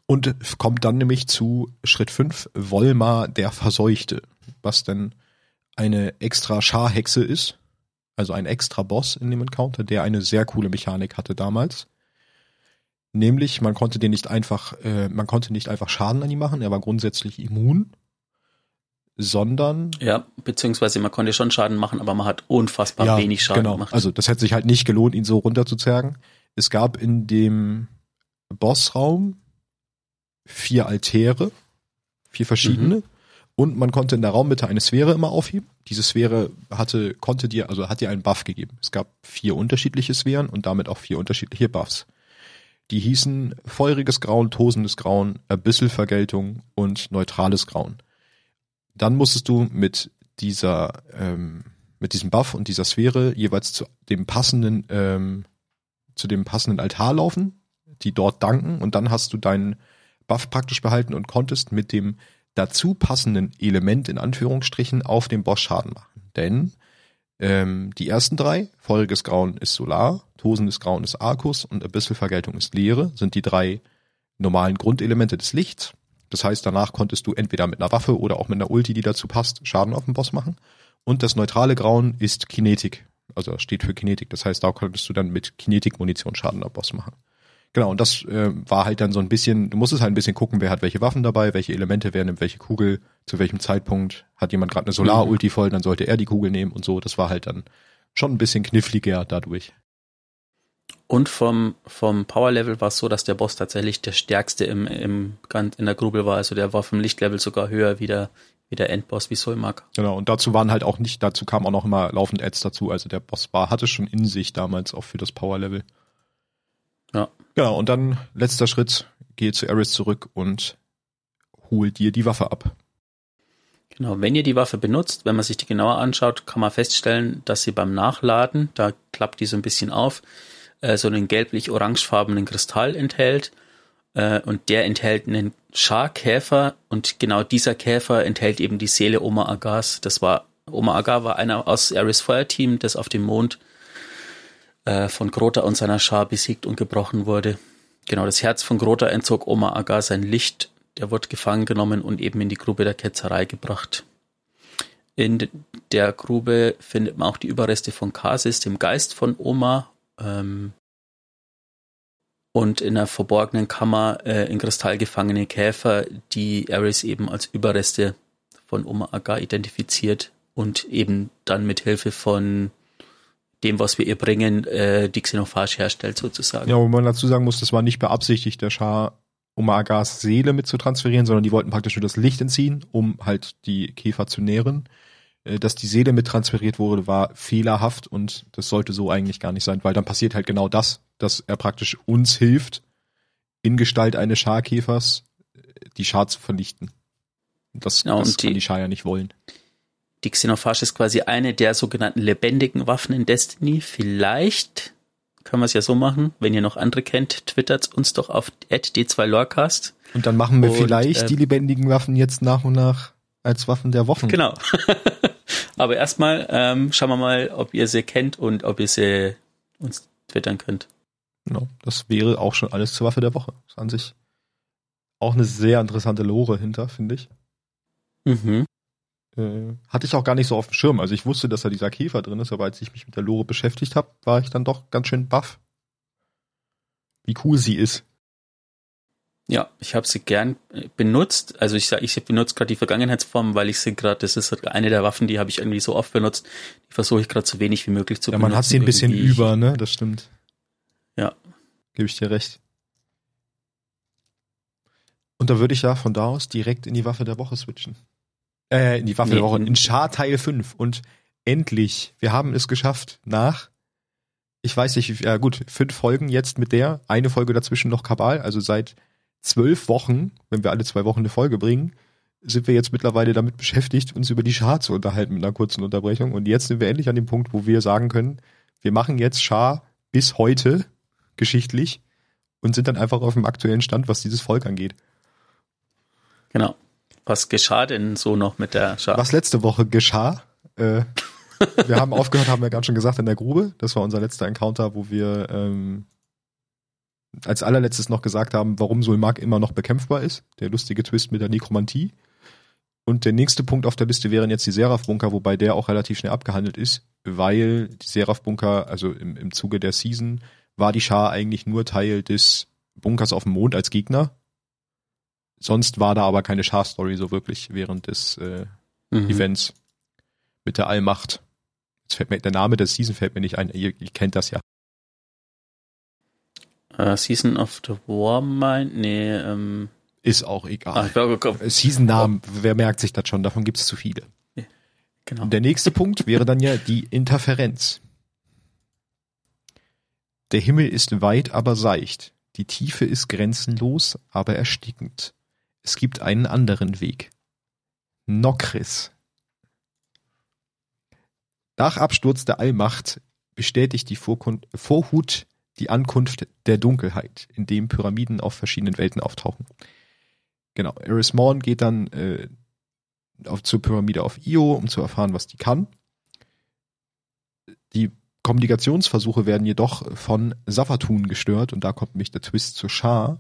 Und kommt dann nämlich zu Schritt 5, Volmar der Verseuchte, was denn eine extra Scharhexe ist, also ein extra Boss in dem Encounter, der eine sehr coole Mechanik hatte damals. Nämlich, man konnte den nicht einfach, äh, man konnte nicht einfach Schaden an ihm machen, er war grundsätzlich immun, sondern Ja, beziehungsweise man konnte schon Schaden machen, aber man hat unfassbar wenig Schaden genau. gemacht. Also das hätte sich halt nicht gelohnt, ihn so runterzuzergen. Es gab in dem Bossraum vier Altäre, vier verschiedene. Und man konnte in der Raummitte eine Sphäre immer aufheben. Diese Sphäre hatte, konnte dir, also hat dir einen Buff gegeben. Es gab vier unterschiedliche Sphären und damit auch vier unterschiedliche Buffs. Die hießen feuriges Grauen, tosendes Grauen, Abysselvergeltung und neutrales Grauen. Dann musstest du mit dieser, ähm, mit diesem Buff und dieser Sphäre jeweils zu dem passenden, ähm, zu dem passenden Altar laufen, die dort danken und dann hast du deinen Buff praktisch behalten und konntest mit dem dazu passenden Element in Anführungsstrichen auf dem Boss Schaden machen. Denn ähm, die ersten drei, feuriges Grauen ist Solar, tosendes Grauen ist Arcus und Abysselvergeltung ist Leere, sind die drei normalen Grundelemente des Lichts. Das heißt, danach konntest du entweder mit einer Waffe oder auch mit einer Ulti, die dazu passt, Schaden auf den Boss machen. Und das neutrale Grauen ist Kinetik, also steht für Kinetik. Das heißt, da konntest du dann mit Kinetik-Munition Schaden am Boss machen. Genau, und das äh, war halt dann so ein bisschen, du musstest halt ein bisschen gucken, wer hat welche Waffen dabei, welche Elemente, wer nimmt welche Kugel, zu welchem Zeitpunkt hat jemand gerade eine Solar-Ulti voll, dann sollte er die Kugel nehmen und so. Das war halt dann schon ein bisschen kniffliger dadurch. Und vom, vom Power-Level war es so, dass der Boss tatsächlich der stärkste im, im, in der Grube war. Also der war vom Lichtlevel sogar höher wie der, wie der Endboss, wie Solmark. Genau, und dazu waren halt auch nicht, dazu kamen auch noch immer laufend Ads dazu. Also der Boss war, hatte schon in sich damals auch für das Power-Level. Genau, und dann letzter Schritt, geh zu Eris zurück und hol dir die Waffe ab. Genau, wenn ihr die Waffe benutzt, wenn man sich die genauer anschaut, kann man feststellen, dass sie beim Nachladen, da klappt die so ein bisschen auf, äh, so einen gelblich-orangefarbenen Kristall enthält. Äh, und der enthält einen Scharkäfer und genau dieser Käfer enthält eben die Seele Oma Agas. Das war, Oma Agar war einer aus Ares Feuerteam, das auf dem Mond äh, von Grota und seiner Schar besiegt und gebrochen wurde. Genau, das Herz von Grota entzog Oma Aga sein Licht, der wird gefangen genommen und eben in die Grube der Ketzerei gebracht. In der Grube findet man auch die Überreste von Kasis, dem Geist von Oma, ähm, und in einer verborgenen Kammer äh, in Kristall gefangene Käfer, die Ares eben als Überreste von Oma Aga identifiziert und eben dann mit Hilfe von dem, was wir ihr bringen, äh, die Xenophage herstellt sozusagen. Ja, wo man dazu sagen muss, das war nicht beabsichtigt, der Schar Oma Agas Seele mit zu transferieren, sondern die wollten praktisch nur das Licht entziehen, um halt die Käfer zu nähren. Äh, dass die Seele mit transferiert wurde, war fehlerhaft und das sollte so eigentlich gar nicht sein, weil dann passiert halt genau das, dass er praktisch uns hilft, in Gestalt eines Scharkäfers äh, die Schar zu vernichten. Das, Genau, das und kann die- die Schar ja nicht wollen. Die Xenophage ist quasi eine der sogenannten lebendigen Waffen in Destiny. Vielleicht können wir es ja so machen, wenn ihr noch andere kennt, twittert uns doch auf d2lorecast. Und dann machen wir Und, vielleicht ähm, die lebendigen Waffen jetzt nach und nach als Waffen der Wochen. Genau. Aber erstmal ähm, schauen wir mal, ob ihr sie kennt und ob ihr sie uns twittern könnt. Genau. Das wäre auch schon alles zur Waffe der Woche. Das ist an sich auch eine sehr interessante Lore hinter, finde ich. Mhm. Äh, hatte ich auch gar nicht so auf dem Schirm. Also ich wusste, dass da dieser Käfer drin ist, aber als ich mich mit der Lore beschäftigt habe, war ich dann doch ganz schön baff. Wie cool sie ist. Ja, ich habe sie gern äh, benutzt. Also ich sage, ich benutze gerade die Vergangenheitsform, weil ich sie gerade, das ist eine der Waffen, die habe ich irgendwie so oft benutzt. Die versuche ich gerade so wenig wie möglich zu Ja, benutzen. man hat sie ein bisschen irgendwie. über, ne? Das stimmt. Ja. Gebe ich dir recht. Und da würde ich ja von da aus direkt in die Waffe der Woche switchen. Äh, in die Waffe Nee, der Woche, in- Char Teil 5. Und endlich, wir haben es geschafft, nach, ich weiß nicht, ja gut, fünf Folgen jetzt mit der, eine Folge dazwischen noch Kabal, also seit zwölf Wochen, wenn wir alle zwei Wochen eine Folge bringen, sind wir jetzt mittlerweile damit beschäftigt, uns über die Schar zu unterhalten mit einer kurzen Unterbrechung. Und jetzt sind wir endlich an dem Punkt, wo wir sagen können, wir machen jetzt Schar bis heute geschichtlich und sind dann einfach auf dem aktuellen Stand, was dieses Volk angeht. Genau. Was geschah denn so noch mit der Schar? Was letzte Woche geschah, äh, wir haben aufgehört, haben wir ganz schon gesagt, in der Grube. Das war unser letzter Encounter, wo wir ähm, als allerletztes noch gesagt haben, warum Sulmak immer noch bekämpfbar ist. Der lustige Twist mit der Nekromantie. Und der nächste Punkt auf der Liste wären jetzt die Seraph-Bunker, wobei der auch relativ schnell abgehandelt ist, weil die Seraph-Bunker, also im, im Zuge der Season, war die Schar eigentlich nur Teil des Bunkers auf dem Mond als Gegner. Sonst war da aber keine Schar-Story so wirklich während des äh, Mhm. Events mit der Allmacht. Jetzt fällt mir der Name der Season fällt mir nicht ein. Ihr, ihr kennt das ja. Äh, Season of the War meint, nee, ähm, Ist auch egal. komm, Season-Namen, wer merkt sich das schon? Davon gibt es zu viele. genau. Und der nächste Punkt wäre dann ja die Interferenz. Der Himmel ist weit, aber seicht. Die Tiefe ist grenzenlos, aber erstickend. Es gibt einen anderen Weg. Nokris. Nach Absturz der Allmacht bestätigt die Vorhut die Ankunft der Dunkelheit, in dem Pyramiden auf verschiedenen Welten auftauchen. Genau, Eris Morn geht dann äh, auf, zur Pyramide auf Io, um zu erfahren, was die kann. Die Kommunikationsversuche werden jedoch von Safatun gestört und da kommt nämlich der Twist zur Schar,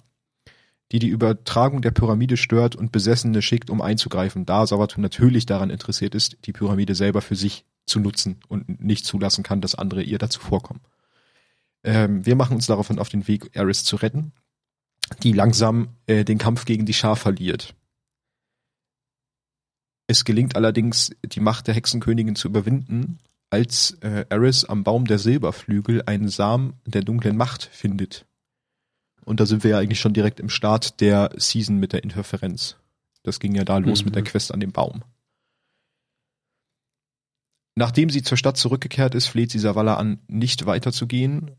die die Übertragung der Pyramide stört und Besessene schickt, um einzugreifen, da Savatun natürlich daran interessiert ist, die Pyramide selber für sich zu nutzen und nicht zulassen kann, dass andere ihr dazu vorkommen. Ähm, wir machen uns daraufhin auf den Weg, Eris zu retten, die langsam äh, den Kampf gegen die Schar verliert. Es gelingt allerdings, die Macht der Hexenkönigin zu überwinden, als äh, Eris am Baum der Silberflügel einen Samen der dunklen Macht findet. Und da sind wir ja eigentlich schon direkt im Start der Season mit der Interferenz. Das ging ja da los Mhm. mit der Quest an dem Baum. Nachdem sie zur Stadt zurückgekehrt ist, fleht sie Savala an, nicht weiterzugehen.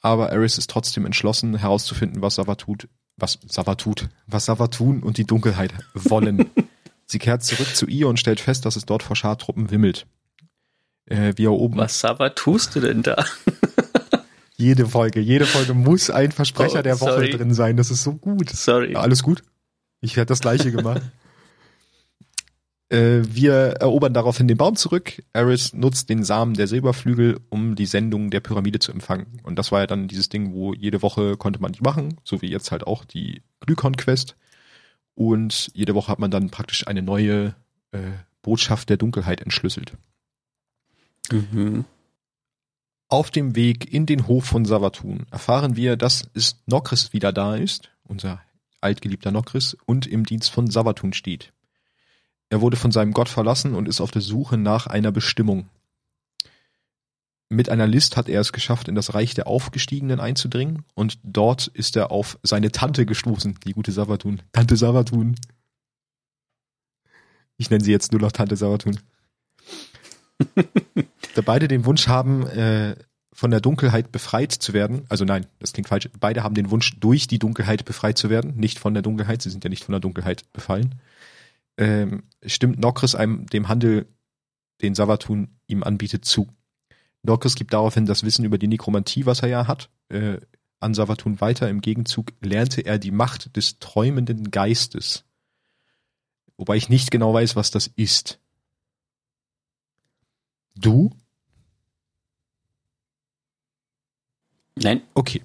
Aber Eris ist trotzdem entschlossen, herauszufinden, was Savatut, was Savatut, was Savatun und die Dunkelheit wollen. sie kehrt zurück zu ihr und stellt fest, dass es dort vor Schartruppen wimmelt. Äh, wie er oben Was, Sava, tust du denn da? Jede Folge, jede Folge muss ein Versprecher Oh, der Woche sorry. drin sein. Das ist so gut. Sorry. Ja, alles gut. Ich hätte das gleiche gemacht. Äh, wir erobern daraufhin den Baum zurück. Eris nutzt den Samen der Silberflügel, um die Sendung der Pyramide zu empfangen. Und das war ja dann dieses Ding, wo jede Woche konnte man die machen, so wie jetzt halt auch die Glykon-Quest. Und jede Woche hat man dann praktisch eine neue äh, Botschaft der Dunkelheit entschlüsselt. Mhm. Auf dem Weg in den Hof von Savatun erfahren wir, dass es Nokris wieder da ist, unser altgeliebter Nokris, und im Dienst von Savatun steht. Er wurde von seinem Gott verlassen und ist auf der Suche nach einer Bestimmung. Mit einer List hat er es geschafft, in das Reich der Aufgestiegenen einzudringen und dort ist er auf seine Tante gestoßen, die gute Savatun. Tante Savatun. Ich nenne sie jetzt nur noch Tante Savatun. Da beide den Wunsch haben, äh, von der Dunkelheit befreit zu werden, also nein, das klingt falsch, beide haben den Wunsch, durch die Dunkelheit befreit zu werden, nicht von der Dunkelheit, sie sind ja nicht von der Dunkelheit befallen, ähm, stimmt Nokris einem dem Handel, den Savatun ihm anbietet, zu. Nokris gibt daraufhin das Wissen über die Nekromantie, was er ja hat, äh, an Savatun weiter. Im Gegenzug lernte er die Macht des träumenden Geistes. Wobei ich nicht genau weiß, was das ist. Du? Nein. Okay.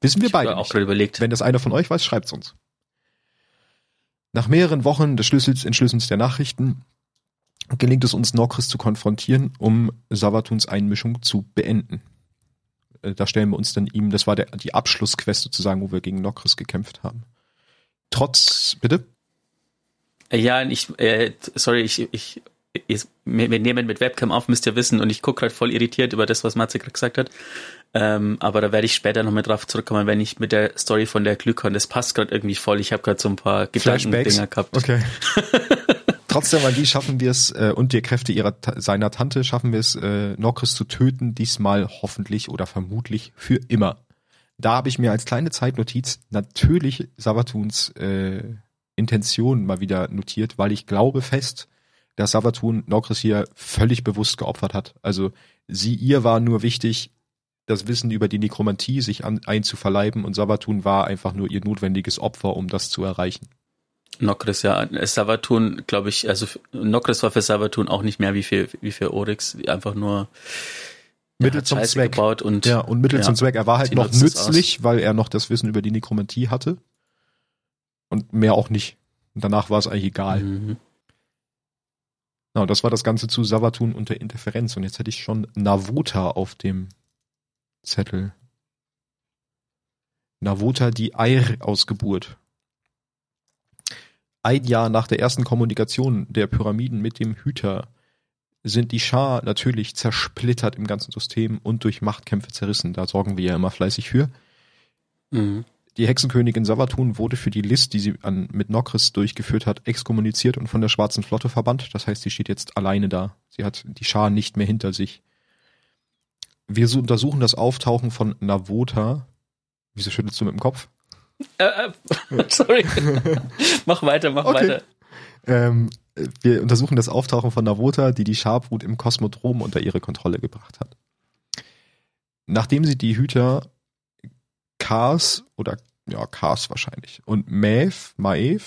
Wissen wir Ich beide. habe auch gerade überlegt. Wenn das einer von euch weiß, schreibt's uns. Nach mehreren Wochen des Schlüssels, Entschlüsselns der Nachrichten gelingt es uns, Nokris zu konfrontieren, um Savatuns Einmischung zu beenden. Äh, Da stellen wir uns dann ihm, das war der, die Abschlussquest sozusagen, wo wir gegen Nokris gekämpft haben. Trotz, bitte? Ja, ich, äh, sorry, ich, ich, ich, wir wir nehmen mit Webcam auf, müsst ihr wissen, und ich gucke gerade voll irritiert über das, was Matze gerade gesagt hat. Ähm, aber da werde ich später noch mal drauf zurückkommen, wenn ich mit der Story von der Glykon, das passt gerade irgendwie voll. Ich habe gerade so ein paar Gedankendinger gehabt. Okay. Trotz der Magie schaffen wir es äh, und der Kräfte ihrer seiner Tante schaffen wir es, äh, Nokris zu töten, diesmal hoffentlich oder vermutlich für immer. Da habe ich mir als kleine Zeitnotiz natürlich Savatuns äh, Intention mal wieder notiert, weil ich glaube fest, dass Savatun Nokris hier völlig bewusst geopfert hat. Also sie ihr war nur wichtig, das Wissen über die Nekromantie sich an, einzuverleiben und Savatun war einfach nur ihr notwendiges Opfer, um das zu erreichen. Nokris, ja. Savatun, glaube ich, also Nokris war für Savatun auch nicht mehr wie für, wie für Oryx, einfach nur Mittel hat zum Scheiße Zweck. gebaut und Ja, und Mittel ja. zum Zweck. Er war halt noch nützlich, weil er noch das Wissen über die Nekromantie hatte. Und mehr auch nicht. Und danach war es eigentlich egal. Mhm. Genau, das war das Ganze zu Savatun und der Interferenz. Und jetzt hätte ich schon Navota auf dem Zettel. Navota, die Eir-Ausgeburt. Ein Jahr nach der ersten Kommunikation der Pyramiden mit dem Hüter sind die Schar natürlich zersplittert im ganzen System und durch Machtkämpfe zerrissen. Da sorgen wir ja immer fleißig für. Mhm. Die Hexenkönigin Savatun wurde für die List, die sie an, mit Nokris durchgeführt hat, exkommuniziert und von der Schwarzen Flotte verbannt. Das heißt, sie steht jetzt alleine da. Sie hat die Schar nicht mehr hinter sich. Wir untersuchen das Auftauchen von Navota. Wieso schüttelst du mit dem Kopf? Äh, äh, sorry. mach weiter, mach Okay. weiter. Ähm, wir untersuchen das Auftauchen von Navota, die die Scharbrut im Kosmodrom unter ihre Kontrolle gebracht hat. Nachdem sie die Hüter Kars oder ja, Kars wahrscheinlich und Maeve, Maeve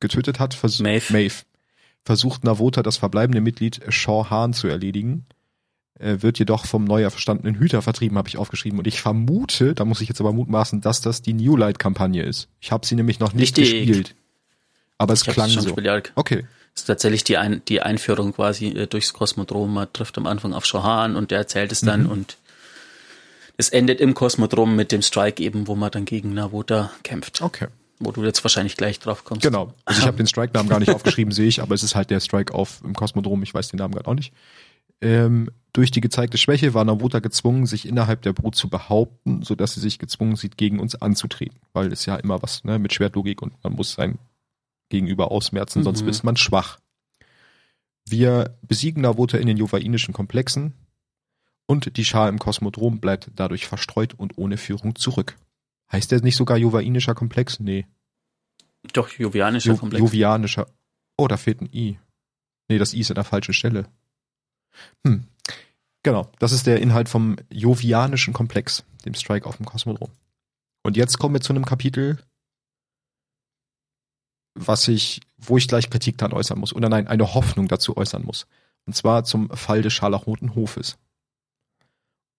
getötet hat, vers Maeve. Maeve versucht Navota das verbleibende Mitglied Shaw Hahn zu erledigen, äh, wird jedoch vom neu verstandenen Hüter vertrieben, habe ich aufgeschrieben. Und ich vermute, da muss ich jetzt aber mutmaßen, dass das die New Light-Kampagne ist. Ich habe sie nämlich noch nicht Richtig. gespielt. Aber es Ich klang so. gespielt. Okay. Das ist tatsächlich die, Ein die Einführung quasi äh, durchs Kosmodrom. Man trifft am Anfang auf Shohan und der erzählt es dann Mhm. und es endet im Kosmodrom mit dem Strike eben, wo man dann gegen Navota kämpft. Okay. Wo du jetzt wahrscheinlich gleich drauf kommst. Genau. Also ich habe den Strike-Namen gar nicht aufgeschrieben, sehe ich, aber es ist halt der Strike auf im Kosmodrom, ich weiß den Namen gerade auch nicht. Ähm, durch die gezeigte Schwäche war Navota gezwungen, sich innerhalb der Brut zu behaupten, sodass sie sich gezwungen sieht, gegen uns anzutreten. Weil es ja immer was ne, mit Schwertlogik und man muss sein Gegenüber ausmerzen, sonst Mhm. ist man schwach. Wir besiegen Navota in den jovainischen Komplexen und die Schar im Kosmodrom bleibt dadurch verstreut und ohne Führung zurück. Heißt der nicht sogar jovainischer Komplex? Nee. Doch, jovianischer Jo Komplex. Jovianischer. Oh, da fehlt ein I. Nee, das I ist an der falschen Stelle. Hm. Genau, das ist der Inhalt vom Jovianischen Komplex, dem Strike auf dem Kosmodrom. Und jetzt kommen wir zu einem Kapitel, was ich, wo ich gleich Kritik dann äußern muss. Oder nein, eine Hoffnung dazu äußern muss. Und zwar zum Fall des Scharlachroten Hofes.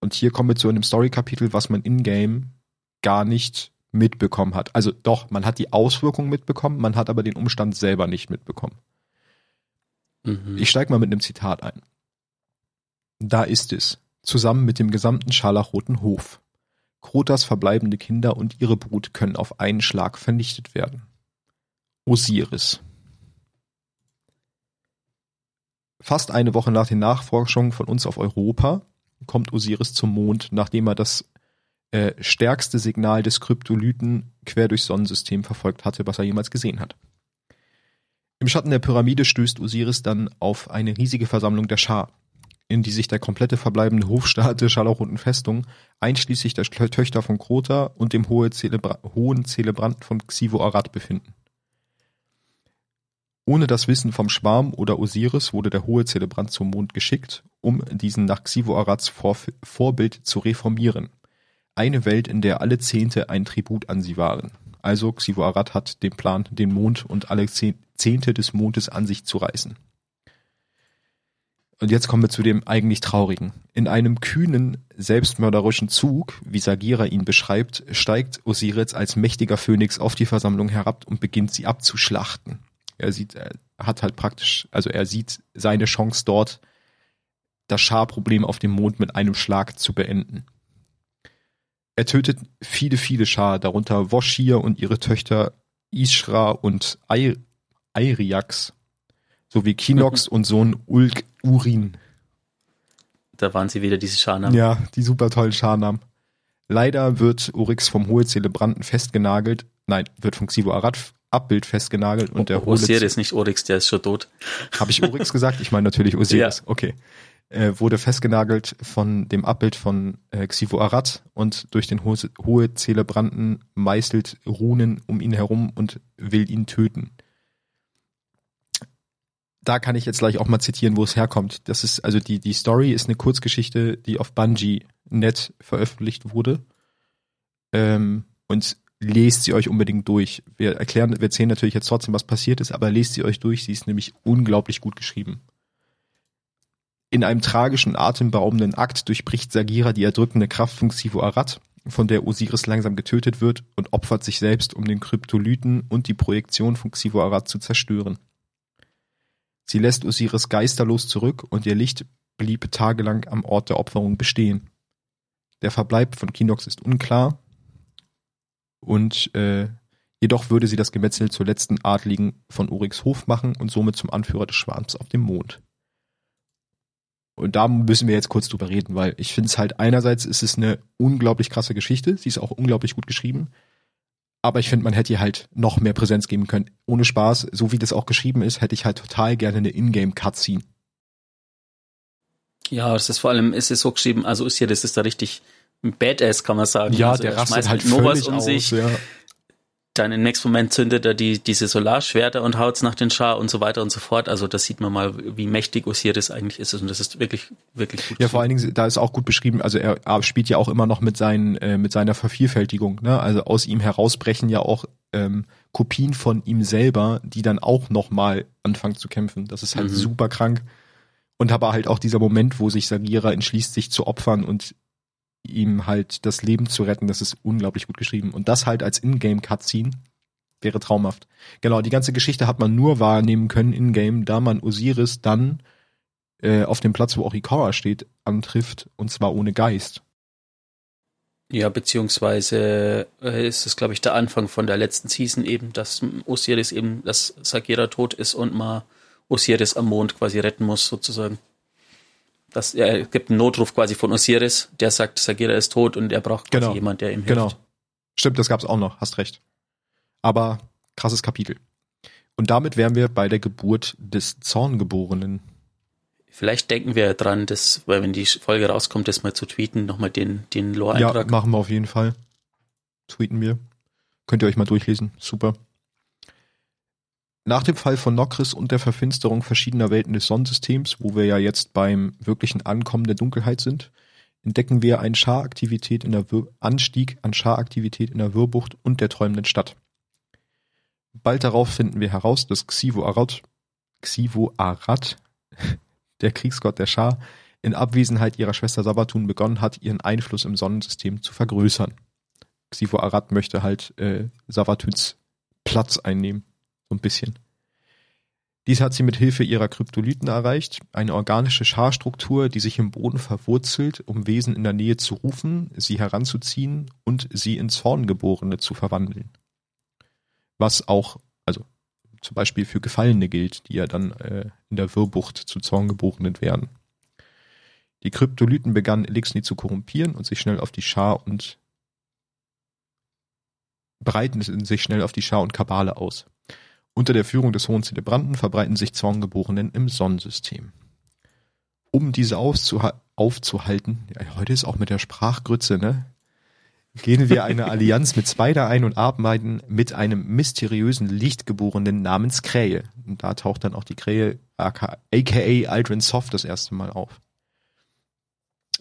Und hier kommen wir zu einem Story-Kapitel, was man in-game gar nicht mitbekommen hat. Also doch, man hat die Auswirkungen mitbekommen, man hat aber den Umstand selber nicht mitbekommen. Mhm. Ich steige mal mit einem Zitat ein. Da ist es, zusammen mit dem gesamten Scharlachroten Hof. Krotas verbleibende Kinder und ihre Brut können auf einen Schlag vernichtet werden. Osiris. Fast eine Woche nach den Nachforschungen von uns auf Europa kommt Osiris zum Mond, nachdem er das äh, stärkste Signal des Kryptolyten quer durchs Sonnensystem verfolgt hatte, was er jemals gesehen hat. Im Schatten der Pyramide stößt Osiris dann auf eine riesige Versammlung der Schar, in die sich der komplette verbleibende Hofstaat der Scharlachroten Festung, einschließlich der Töchter von Krota und dem hohen Zelebranten von Xivo Arad befinden. Ohne das Wissen vom Schwarm oder Osiris wurde der hohe Zelebrant zum Mond geschickt, um diesen nach Xivo-Arads Vorbild zu reformieren. Eine Welt, in der alle Zehnte ein Tribut an sie waren. Also Xivo-Arad hat den Plan, den Mond und alle Zehnte des Mondes an sich zu reißen. Und jetzt kommen wir zu dem eigentlich Traurigen. In einem kühnen, selbstmörderischen Zug, wie Sagira ihn beschreibt, steigt Osiris als mächtiger Phönix auf die Versammlung herab und beginnt sie abzuschlachten. Er sieht, er hat halt praktisch, also er sieht seine Chance dort, das Scharproblem auf dem Mond mit einem Schlag zu beenden. Er tötet viele, viele Schar, darunter Woshir und ihre Töchter Ishra und Airiax, sowie Kinox mhm. und Sohn Ulk Urin. Da waren sie wieder diese Scharnamen. Ja, die super tollen Scharnamen. Leider wird Urix vom Hohe Zelebranten festgenagelt, nein, wird von Xivo Arad Abbild festgenagelt und der Hohe Osiris, nicht Oryx, der ist schon tot. Habe ich Oryx gesagt? Ich meine natürlich Osiris. Ja. Okay. Äh, wurde festgenagelt von dem Abbild von äh, Xivo Arad und durch den Ho hohe Zelebranten meißelt Runen um ihn herum und will ihn töten. Da kann ich jetzt gleich auch mal zitieren, wo es herkommt. Das ist, also die, die Story ist eine Kurzgeschichte, die auf Bungie net veröffentlicht wurde. Ähm, und lest sie euch unbedingt durch. Wir erklären, wir erzählen natürlich jetzt trotzdem, was passiert ist, aber lest sie euch durch. Sie ist nämlich unglaublich gut geschrieben. In einem tragischen, atemberaubenden Akt durchbricht Sagira die erdrückende Kraft von Xivo Arad, von der Osiris langsam getötet wird und opfert sich selbst, um den Kryptolyten und die Projektion von Xivo Arad zu zerstören. Sie lässt Osiris geisterlos zurück und ihr Licht blieb tagelang am Ort der Opferung bestehen. Der Verbleib von Kinox ist unklar, und äh, jedoch würde sie das Gemetzel zur letzten Adligen von Urix Hof machen und somit zum Anführer des Schwarms auf dem Mond. Und da müssen wir jetzt kurz drüber reden, weil ich finde es halt einerseits ist es eine unglaublich krasse Geschichte, sie ist auch unglaublich gut geschrieben, aber ich finde, man hätte ihr halt noch mehr Präsenz geben können. Ohne Spaß, so wie das auch geschrieben ist, hätte ich halt total gerne eine Ingame-Cutscene. Ja, es ist vor allem, ist es so geschrieben, also ist hier, das ist da richtig Badass, kann man sagen. Ja, also der rastet halt Novas um aus, sich. Ja. Dann im nächsten Moment zündet er die, diese Solarschwerter und haut's nach den Schar und so weiter und so fort. Also das sieht man mal, wie mächtig Osiris eigentlich ist. Und das ist wirklich, wirklich gut. Ja, vor allen Dingen, da ist auch gut beschrieben, also er, spielt ja auch immer noch mit, seinen, äh, mit seiner Vervielfältigung. Ne? Also aus ihm herausbrechen ja auch ähm, Kopien von ihm selber, die dann auch nochmal anfangen zu kämpfen. Das ist halt mhm. super krank. Und aber halt auch dieser Moment, wo sich Sagira entschließt, sich zu opfern und ihm halt das Leben zu retten, das ist unglaublich gut geschrieben. Und das halt als Ingame-Cutscene wäre traumhaft. Genau, die ganze Geschichte hat man nur wahrnehmen können in-game, da man Osiris dann äh, auf dem Platz, wo auch Ikora steht, antrifft, und zwar ohne Geist. Ja, beziehungsweise äh, ist es, glaube ich, der Anfang von der letzten Season eben, dass Osiris eben, dass Sagira tot ist und man Osiris am Mond quasi retten muss, sozusagen das, er gibt einen Notruf quasi von Osiris, der sagt, Sagira ist tot und er braucht quasi genau. jemand, der ihm hilft. Genau. Stimmt, das gab's auch noch, hast recht. Aber krasses Kapitel. Und damit wären wir bei der Geburt des Zorngeborenen. Vielleicht denken wir dran, dass, weil wenn die Folge rauskommt, das mal zu tweeten, nochmal den, den Lore-Eintrag. Ja, machen wir auf jeden Fall. Tweeten wir. Könnt ihr euch mal durchlesen. Super. Nach dem Fall von Nokris und der Verfinsterung verschiedener Welten des Sonnensystems, wo wir ja jetzt beim wirklichen Ankommen der Dunkelheit sind, entdecken wir einen Scharaktivität in der Wir Anstieg an Scharaktivität in der Wirrbucht und der träumenden Stadt. Bald darauf finden wir heraus, dass Xivo Arad, Xivo Arad, der Kriegsgott der Schar, in Abwesenheit ihrer Schwester Sabatun begonnen hat, ihren Einfluss im Sonnensystem zu vergrößern. Xivo Arad möchte halt äh, Savatuns Platz einnehmen, ein bisschen. Dies hat sie mit Hilfe ihrer Kryptolyten erreicht, eine organische Scharstruktur, die sich im Boden verwurzelt, um Wesen in der Nähe zu rufen, sie heranzuziehen und sie in Zorngeborene zu verwandeln. Was auch, also zum Beispiel für Gefallene gilt, die ja dann äh, in der Wirrbucht zu Zorngeborenen werden. Die Kryptolyten begannen Elixni zu korrumpieren und sich schnell auf die Schar und breiten sich schnell auf die Schar und Kabale aus. Unter der Führung des Hohen Zelebranten verbreiten sich Zorngeborenen im Sonnensystem. Um diese aufzuhalten, ja, heute ist auch mit der Sprachgrütze, ne? Gehen wir eine Allianz mit Spider ein und arbeiten mit einem mysteriösen Lichtgeborenen namens Krähe. Und da taucht dann auch die Krähe, aka Aldrin Soft, das erste Mal auf.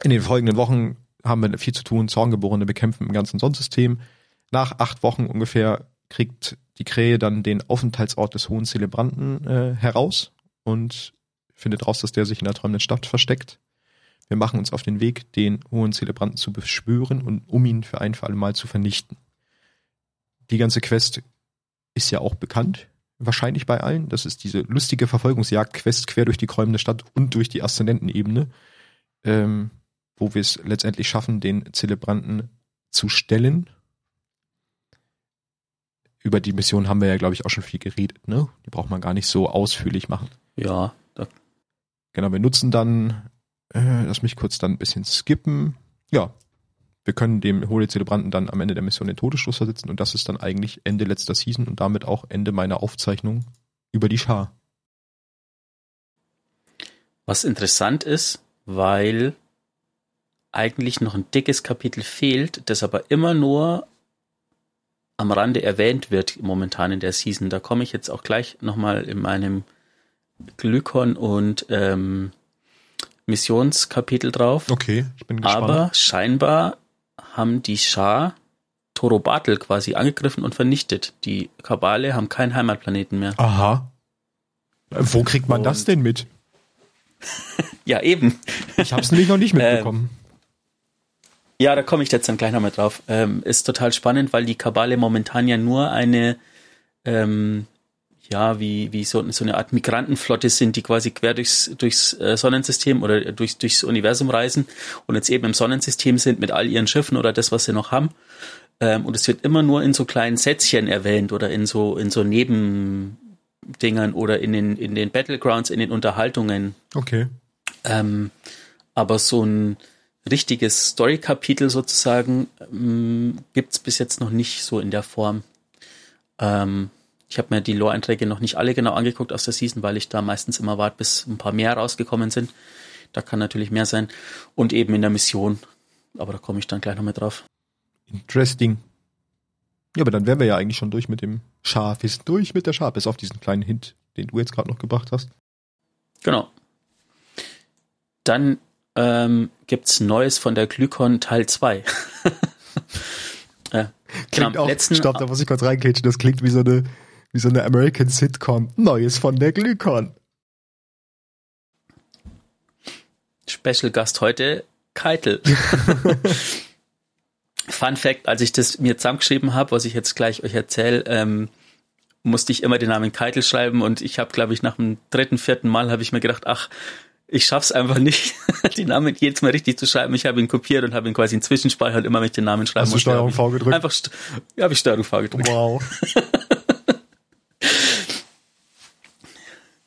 In den folgenden Wochen haben wir viel zu tun, Zorngeborene bekämpfen im ganzen Sonnensystem. Nach acht Wochen ungefähr kriegt die Krähe dann den Aufenthaltsort des hohen Zelebranten äh, heraus und findet raus, dass der sich in der träumenden Stadt versteckt. Wir machen uns auf den Weg, den hohen Zelebranten zu beschwören und um ihn für ein für alle Mal zu vernichten. Die ganze Quest ist ja auch bekannt, wahrscheinlich bei allen. Das ist diese lustige Verfolgungsjagd-Quest quer durch die träumende Stadt und durch die Aszendentenebene, ähm, wo wir es letztendlich schaffen, den Zelebranten zu stellen über die Mission haben wir ja, glaube ich, auch schon viel geredet, ne? Die braucht man gar nicht so ausführlich machen. Ja. Genau, wir nutzen dann, äh, lass mich kurz dann ein bisschen skippen. Ja, wir können dem Holy Zelebranten dann am Ende der Mission den Todesstoß versetzen und das ist dann eigentlich Ende letzter Season und damit auch Ende meiner Aufzeichnung über die Schar. Was interessant ist, weil eigentlich noch ein dickes Kapitel fehlt, das aber immer nur am Rande erwähnt wird momentan in der Season. Da komme ich jetzt auch gleich nochmal in meinem Glykon und ähm, Missionskapitel drauf. Okay, ich bin gespannt. Aber scheinbar haben die Schar Torobatel quasi angegriffen und vernichtet. Die Kabale haben keinen Heimatplaneten mehr. Aha. Wo kriegt man und das denn mit? ja, eben. Ich habe es nämlich noch nicht mitbekommen. Ja, da komme ich jetzt dann gleich nochmal drauf. Ähm, ist total spannend, weil die Kabale momentan ja nur eine, ähm, ja, wie, wie so, so eine Art Migrantenflotte sind, die quasi quer durchs, durchs äh, Sonnensystem oder durchs, durchs Universum reisen und jetzt eben im Sonnensystem sind mit all ihren Schiffen oder das, was sie noch haben. Ähm, und es wird immer nur in so kleinen Sätzchen erwähnt oder in so, in so Nebendingern oder in den, in den Battlegrounds, in den Unterhaltungen. Okay. Ähm, aber so ein, richtiges Story-Kapitel sozusagen ähm, gibt's bis jetzt noch nicht so in der Form. Ähm, ich habe mir die Lore-Einträge noch nicht alle genau angeguckt aus der Season, weil ich da meistens immer warte, bis ein paar mehr rausgekommen sind. Da kann natürlich mehr sein. Und eben in der Mission. Aber da komme ich dann gleich noch mit drauf. Interesting. Ja, aber dann wären wir ja eigentlich schon durch mit dem Schaf. Wir sind durch mit der Schaf, bis auf diesen kleinen Hint, den du jetzt gerade noch gebracht hast. Genau. Dann ähm, gibt's Neues von der Glykon Teil 2. äh, klingt genau, auch, letzten, stopp, da muss ich kurz reinkitschen, das klingt wie so eine, wie so eine American Sitcom. Neues von der Glykon. Special Gast heute, Keitel. Fun Fact, als ich das mir zusammengeschrieben habe, was ich jetzt gleich euch erzähle, ähm, musste ich immer den Namen Keitel schreiben und ich habe, glaube ich, nach dem dritten, vierten Mal habe ich mir gedacht, ach, ich schaff's einfach nicht, die Namen jedes Mal richtig zu schreiben. Ich habe ihn kopiert und habe ihn quasi in Zwischenspeicher und immer mit den Namen schreiben Hast du Steuerung V gedrückt? Einfach, ja, habe ich Steuerung V gedrückt. Wow.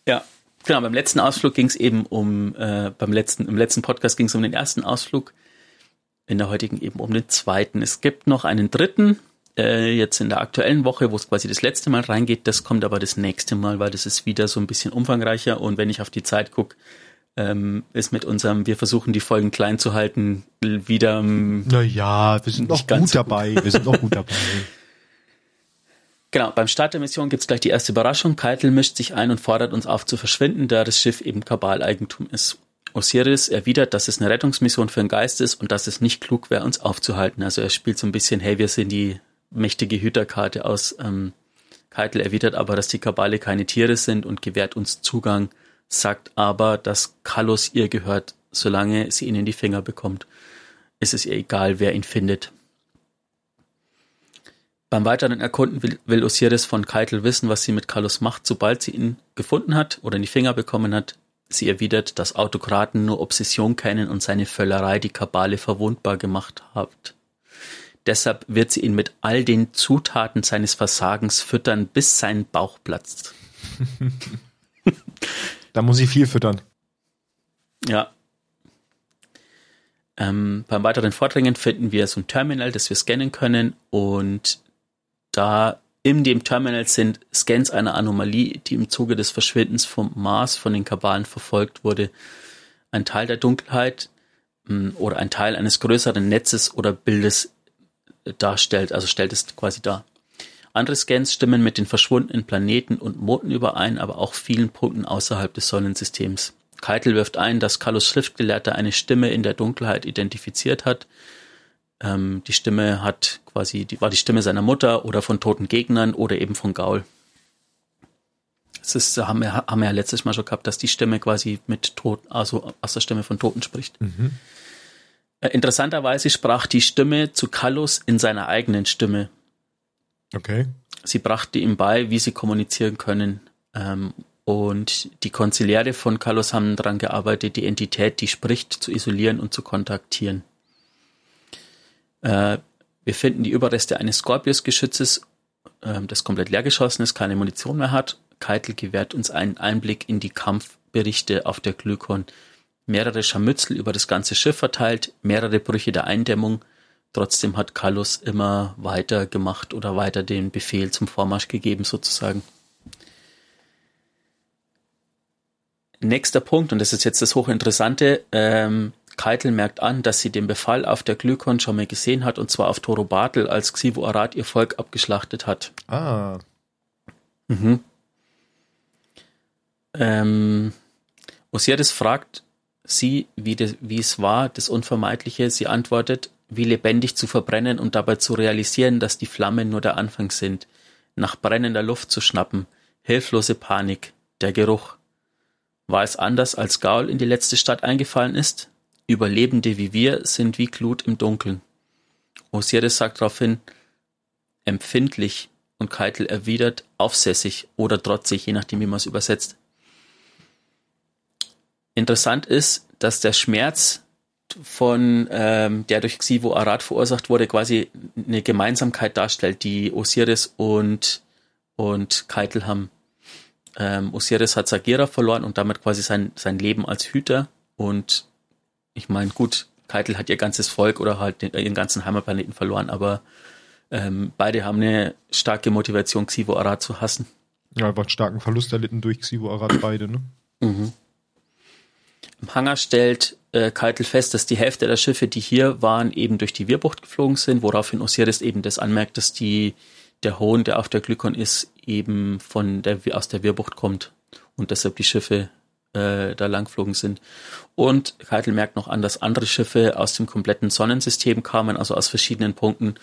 ja, genau. Beim letzten Ausflug ging es eben um, äh, beim letzten, im letzten Podcast ging es um den ersten Ausflug. In der heutigen eben um den zweiten. Es gibt noch einen dritten, äh, jetzt in der aktuellen Woche, wo es quasi das letzte Mal reingeht. Das kommt aber das nächste Mal, weil das ist wieder so ein bisschen umfangreicher. Und wenn ich auf die Zeit gucke, ähm, ist mit unserem, wir versuchen die Folgen klein zu halten, wieder. Ähm, naja, wir sind noch gut dabei. Wir sind noch gut dabei. Genau, beim Start der Mission gibt's gleich die erste Überraschung. Keitel mischt sich ein und fordert uns auf zu verschwinden, da das Schiff eben Kabaleigentum ist. Osiris erwidert, dass es eine Rettungsmission für den Geist ist und dass es nicht klug wäre, uns aufzuhalten. Also er spielt so ein bisschen, hey, wir sind die mächtige Hüterkarte aus ähm, Keitel erwidert aber, dass die Kabale keine Tiere sind und gewährt uns Zugang, sagt aber, dass Kallus ihr gehört, solange sie ihn in die Finger bekommt. Ist es ihr egal, wer ihn findet. Beim weiteren Erkunden will, will Osiris von Keitel wissen, was sie mit Kallus macht, sobald sie ihn gefunden hat oder in die Finger bekommen hat. Sie erwidert, dass Autokraten nur Obsession kennen und seine Völlerei die Kabale verwundbar gemacht hat. Deshalb wird sie ihn mit all den Zutaten seines Versagens füttern, bis sein Bauch platzt. da muss sie viel füttern. Ja. Ähm, beim weiteren Vordringen finden wir so ein Terminal, das wir scannen können und da in dem Terminal sind Scans einer Anomalie, die im Zuge des Verschwindens vom Mars von den Kabalen verfolgt wurde. Ein Teil der Dunkelheit mm, oder ein Teil eines größeren Netzes oder Bildes äh, darstellt, also stellt es quasi dar. Andere Scans stimmen mit den verschwundenen Planeten und Monden überein, aber auch vielen Punkten außerhalb des Sonnensystems. Keitel wirft ein, dass Carlos Schriftgelehrter eine Stimme in der Dunkelheit identifiziert hat, ähm, die Stimme hat quasi, die war die Stimme seiner Mutter oder von toten Gegnern oder eben von Gaul. Das ist, haben wir, haben wir ja letztes Mal schon gehabt, dass die Stimme quasi mit Toten, also aus der Stimme von Toten spricht. Mhm. Äh, interessanterweise sprach die Stimme zu Kallus in seiner eigenen Stimme. Okay. Sie brachte ihm bei, wie sie kommunizieren können. Ähm, und die Konziliäre von Kallus haben daran gearbeitet, die Entität, die spricht, zu isolieren und zu kontaktieren. Äh, wir finden die Überreste eines Scorpius-Geschützes, äh, das komplett leer geschossen ist, keine Munition mehr hat. Keitel gewährt uns einen Einblick in die Kampfberichte auf der Glykon. Mehrere Scharmützel über das ganze Schiff verteilt, mehrere Brüche der Eindämmung. Trotzdem hat Kallus immer weiter gemacht oder weiter den Befehl zum Vormarsch gegeben, sozusagen. Nächster Punkt, und das ist jetzt das Hochinteressante, ähm, Keitel merkt an, dass sie den Befall auf der Glykon schon mal gesehen hat, und zwar auf Toro Bartel, als Xivo Arad ihr Volk abgeschlachtet hat. Ah. Mhm. Ähm, Osiris fragt sie, wie, de, wie es war, das Unvermeidliche. Sie antwortet, wie lebendig zu verbrennen und dabei zu realisieren, dass die Flammen nur der Anfang sind. Nach brennender Luft zu schnappen. Hilflose Panik. Der Geruch. War es anders, als Gaul in die letzte Stadt eingefallen ist? Überlebende wie wir sind wie Glut im Dunkeln. Osiris sagt daraufhin empfindlich und Keitel erwidert aufsässig oder trotzig, je nachdem, wie man es übersetzt. Interessant ist, dass der Schmerz von ähm, der durch Xivo Arad verursacht wurde, quasi eine Gemeinsamkeit darstellt, die Osiris und und Keitel haben. Ähm, Osiris hat Sagira verloren und damit quasi sein sein Leben als Hüter und ich meine, gut, Keitel hat ihr ganzes Volk oder halt den, ihren ganzen Heimatplaneten verloren, aber ähm, beide haben eine starke Motivation, Xivo Arad zu hassen. Ja, aber einen starken Verlust erlitten durch Xivo Arad beide, ne? Mhm. Im Hangar stellt äh, Keitel fest, dass die Hälfte der Schiffe, die hier waren, eben durch die Wirbucht geflogen sind, woraufhin Osiris eben das anmerkt, dass die, der Hohn, der auf der Glykon ist, eben von der, aus der Wirbucht kommt und deshalb die Schiffe äh, da langflogen sind. Und Keitel merkt noch an, dass andere Schiffe aus dem kompletten Sonnensystem kamen, also aus verschiedenen Punkten.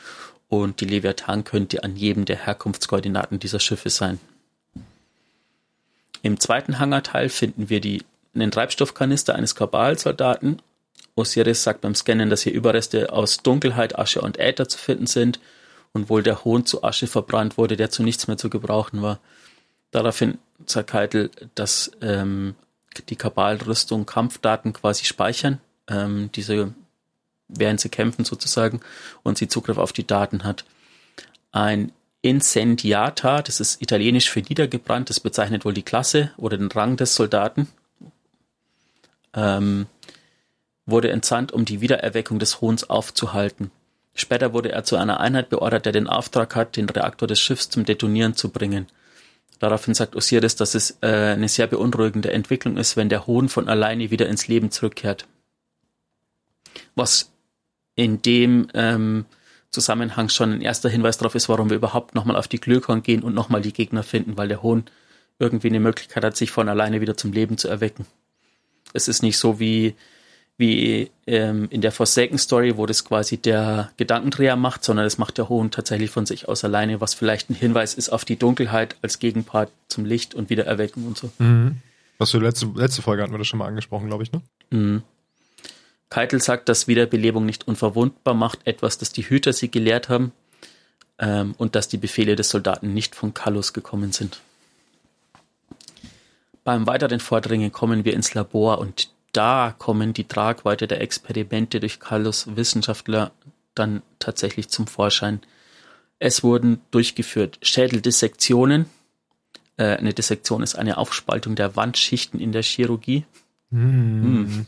Und die Leviathan könnte an jedem der Herkunftskoordinaten dieser Schiffe sein. Im zweiten Hangarteil finden wir die, einen Treibstoffkanister eines Kabalsoldaten. Osiris sagt beim Scannen, dass hier Überreste aus Dunkelheit, Asche und Äther zu finden sind und wohl der Hohn zu Asche verbrannt wurde, der zu nichts mehr zu gebrauchen war. Daraufhin sagt Keitel, dass ähm, die Kabalrüstung Kampfdaten quasi speichern, ähm, diese während sie kämpfen sozusagen und sie Zugriff auf die Daten hat. Ein Incendiata, das ist italienisch für niedergebrannt, das bezeichnet wohl die Klasse oder den Rang des Soldaten, ähm, wurde entsandt, um die Wiedererweckung des Hohns aufzuhalten. Später wurde er zu einer Einheit beordert, der den Auftrag hat, den Reaktor des Schiffs zum Detonieren zu bringen. Daraufhin sagt Osiris, dass es äh, eine sehr beunruhigende Entwicklung ist, wenn der Hohn von alleine wieder ins Leben zurückkehrt. Was in dem ähm, Zusammenhang schon ein erster Hinweis darauf ist, warum wir überhaupt nochmal auf die Glykon gehen und nochmal die Gegner finden, weil der Hohn irgendwie eine Möglichkeit hat, sich von alleine wieder zum Leben zu erwecken. Es ist nicht so wie wie ähm, in der Forsaken Story, wo das quasi der Gedankendreher macht, sondern das macht der Hohn tatsächlich von sich aus alleine, was vielleicht ein Hinweis ist auf die Dunkelheit als Gegenpart zum Licht und Wiedererwecken und so. Mhm. Was für letzte, letzte Folge hatten wir das schon mal angesprochen, glaube ich, ne? Mhm. Keitel sagt, dass Wiederbelebung nicht unverwundbar macht, etwas, das die Hüter sie gelehrt haben ähm, und dass die Befehle des Soldaten nicht von Kallus gekommen sind. Beim weiteren Vordringen kommen wir ins Labor und da kommen die Tragweite der Experimente durch Carlos Wissenschaftler dann tatsächlich zum Vorschein. Es wurden durchgeführt Schädeldissektionen. Äh, eine Dissektion ist eine Aufspaltung der Wandschichten in der Chirurgie. Hm. Hm.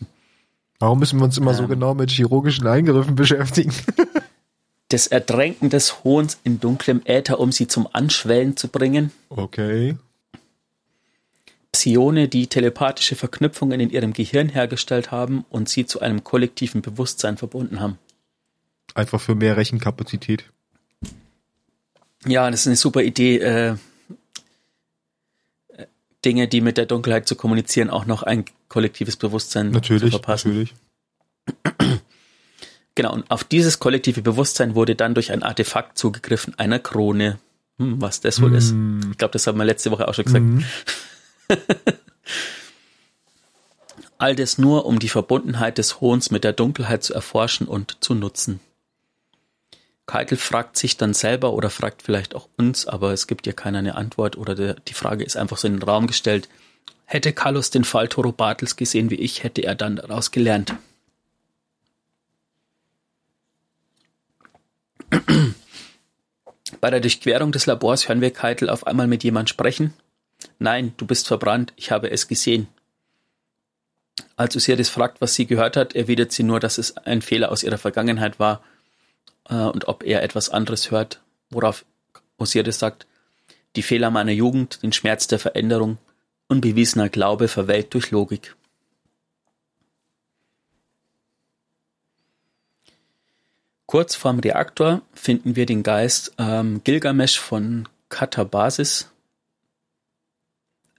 Warum müssen wir uns immer ähm, so genau mit chirurgischen Eingriffen beschäftigen? das Ertränken des Hohns in dunklem Äther, um sie zum Anschwellen zu bringen. Okay. Psione, die telepathische Verknüpfungen in ihrem Gehirn hergestellt haben und sie zu einem kollektiven Bewusstsein verbunden haben. Einfach für mehr Rechenkapazität. Ja, das ist eine super Idee, äh, Dinge, die mit der Dunkelheit zu kommunizieren, auch noch ein kollektives Bewusstsein natürlich, zu verpassen. Natürlich. Genau, und auf dieses kollektive Bewusstsein wurde dann durch ein Artefakt zugegriffen, einer Krone. Hm, was das wohl hm. ist. Ich glaube, das haben wir letzte Woche auch schon gesagt. Hm. All das nur, um die Verbundenheit des Hohns mit der Dunkelheit zu erforschen und zu nutzen. Keitel fragt sich dann selber oder fragt vielleicht auch uns, aber es gibt ja keiner eine Antwort oder der, die Frage ist einfach so in den Raum gestellt. Hätte Carlos den Fall Toro Bartels gesehen wie ich, hätte er dann daraus gelernt. Bei der Durchquerung des Labors hören wir Keitel auf einmal mit jemand sprechen, Nein, du bist verbrannt, ich habe es gesehen. Als Osiris fragt, was sie gehört hat, erwidert sie nur, dass es ein Fehler aus ihrer Vergangenheit war äh, und ob er etwas anderes hört, worauf Osiris sagt, die Fehler meiner Jugend, den Schmerz der Veränderung, unbewiesener Glaube verwelkt durch Logik. Kurz vorm Reaktor finden wir den Geist ähm, Gilgamesh von Katabasis,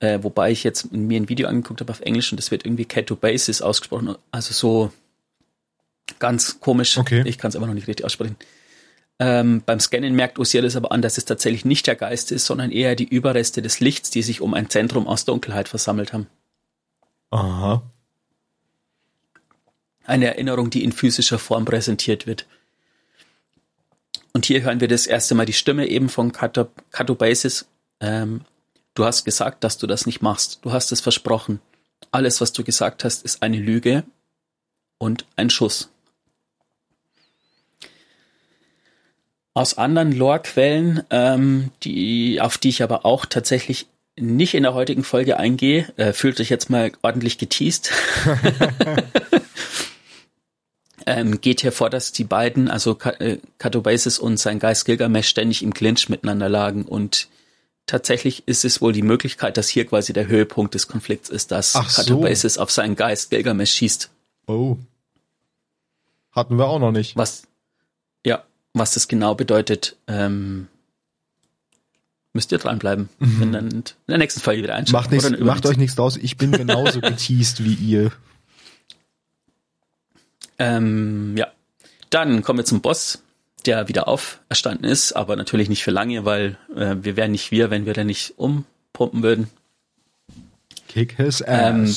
äh, wobei ich jetzt mir ein Video angeguckt habe auf Englisch und das wird irgendwie Basis ausgesprochen. Also so ganz komisch. Okay. Ich kann es aber noch nicht richtig aussprechen. Ähm, beim Scannen merkt Osiris aber an, dass es tatsächlich nicht der Geist ist, sondern eher die Überreste des Lichts, die sich um ein Zentrum aus Dunkelheit versammelt haben. Aha. Eine Erinnerung, die in physischer Form präsentiert wird. Und hier hören wir das erste Mal die Stimme eben von Katobasis, ähm, Du hast gesagt, dass du das nicht machst. Du hast es versprochen. Alles, was du gesagt hast, ist eine Lüge und ein Schuss. Aus anderen Lore-Quellen, ähm, die, auf die ich aber auch tatsächlich nicht in der heutigen Folge eingehe, äh, fühlt euch jetzt mal ordentlich geteased. ähm, geht hervor, dass die beiden, also Katobasis äh, und sein Geist Gilgamesh, ständig im Clinch miteinander lagen und tatsächlich ist es wohl die Möglichkeit, dass hier quasi der Höhepunkt des Konflikts ist, dass Katabasis so. auf seinen Geist Gilgamesh schießt. Oh. Hatten wir auch noch nicht. Was, ja, was das genau bedeutet, ähm, müsst ihr dranbleiben. Mhm. Wenn dann in der nächsten Folge wieder einschauen. Macht, nichts, macht euch nichts draus, ich bin genauso geteased wie ihr. Ähm, ja. Dann kommen wir zum Boss der wieder auferstanden ist, aber natürlich nicht für lange, weil äh, wir wären nicht wir, wenn wir da nicht umpumpen würden. Kick his ass. Ähm,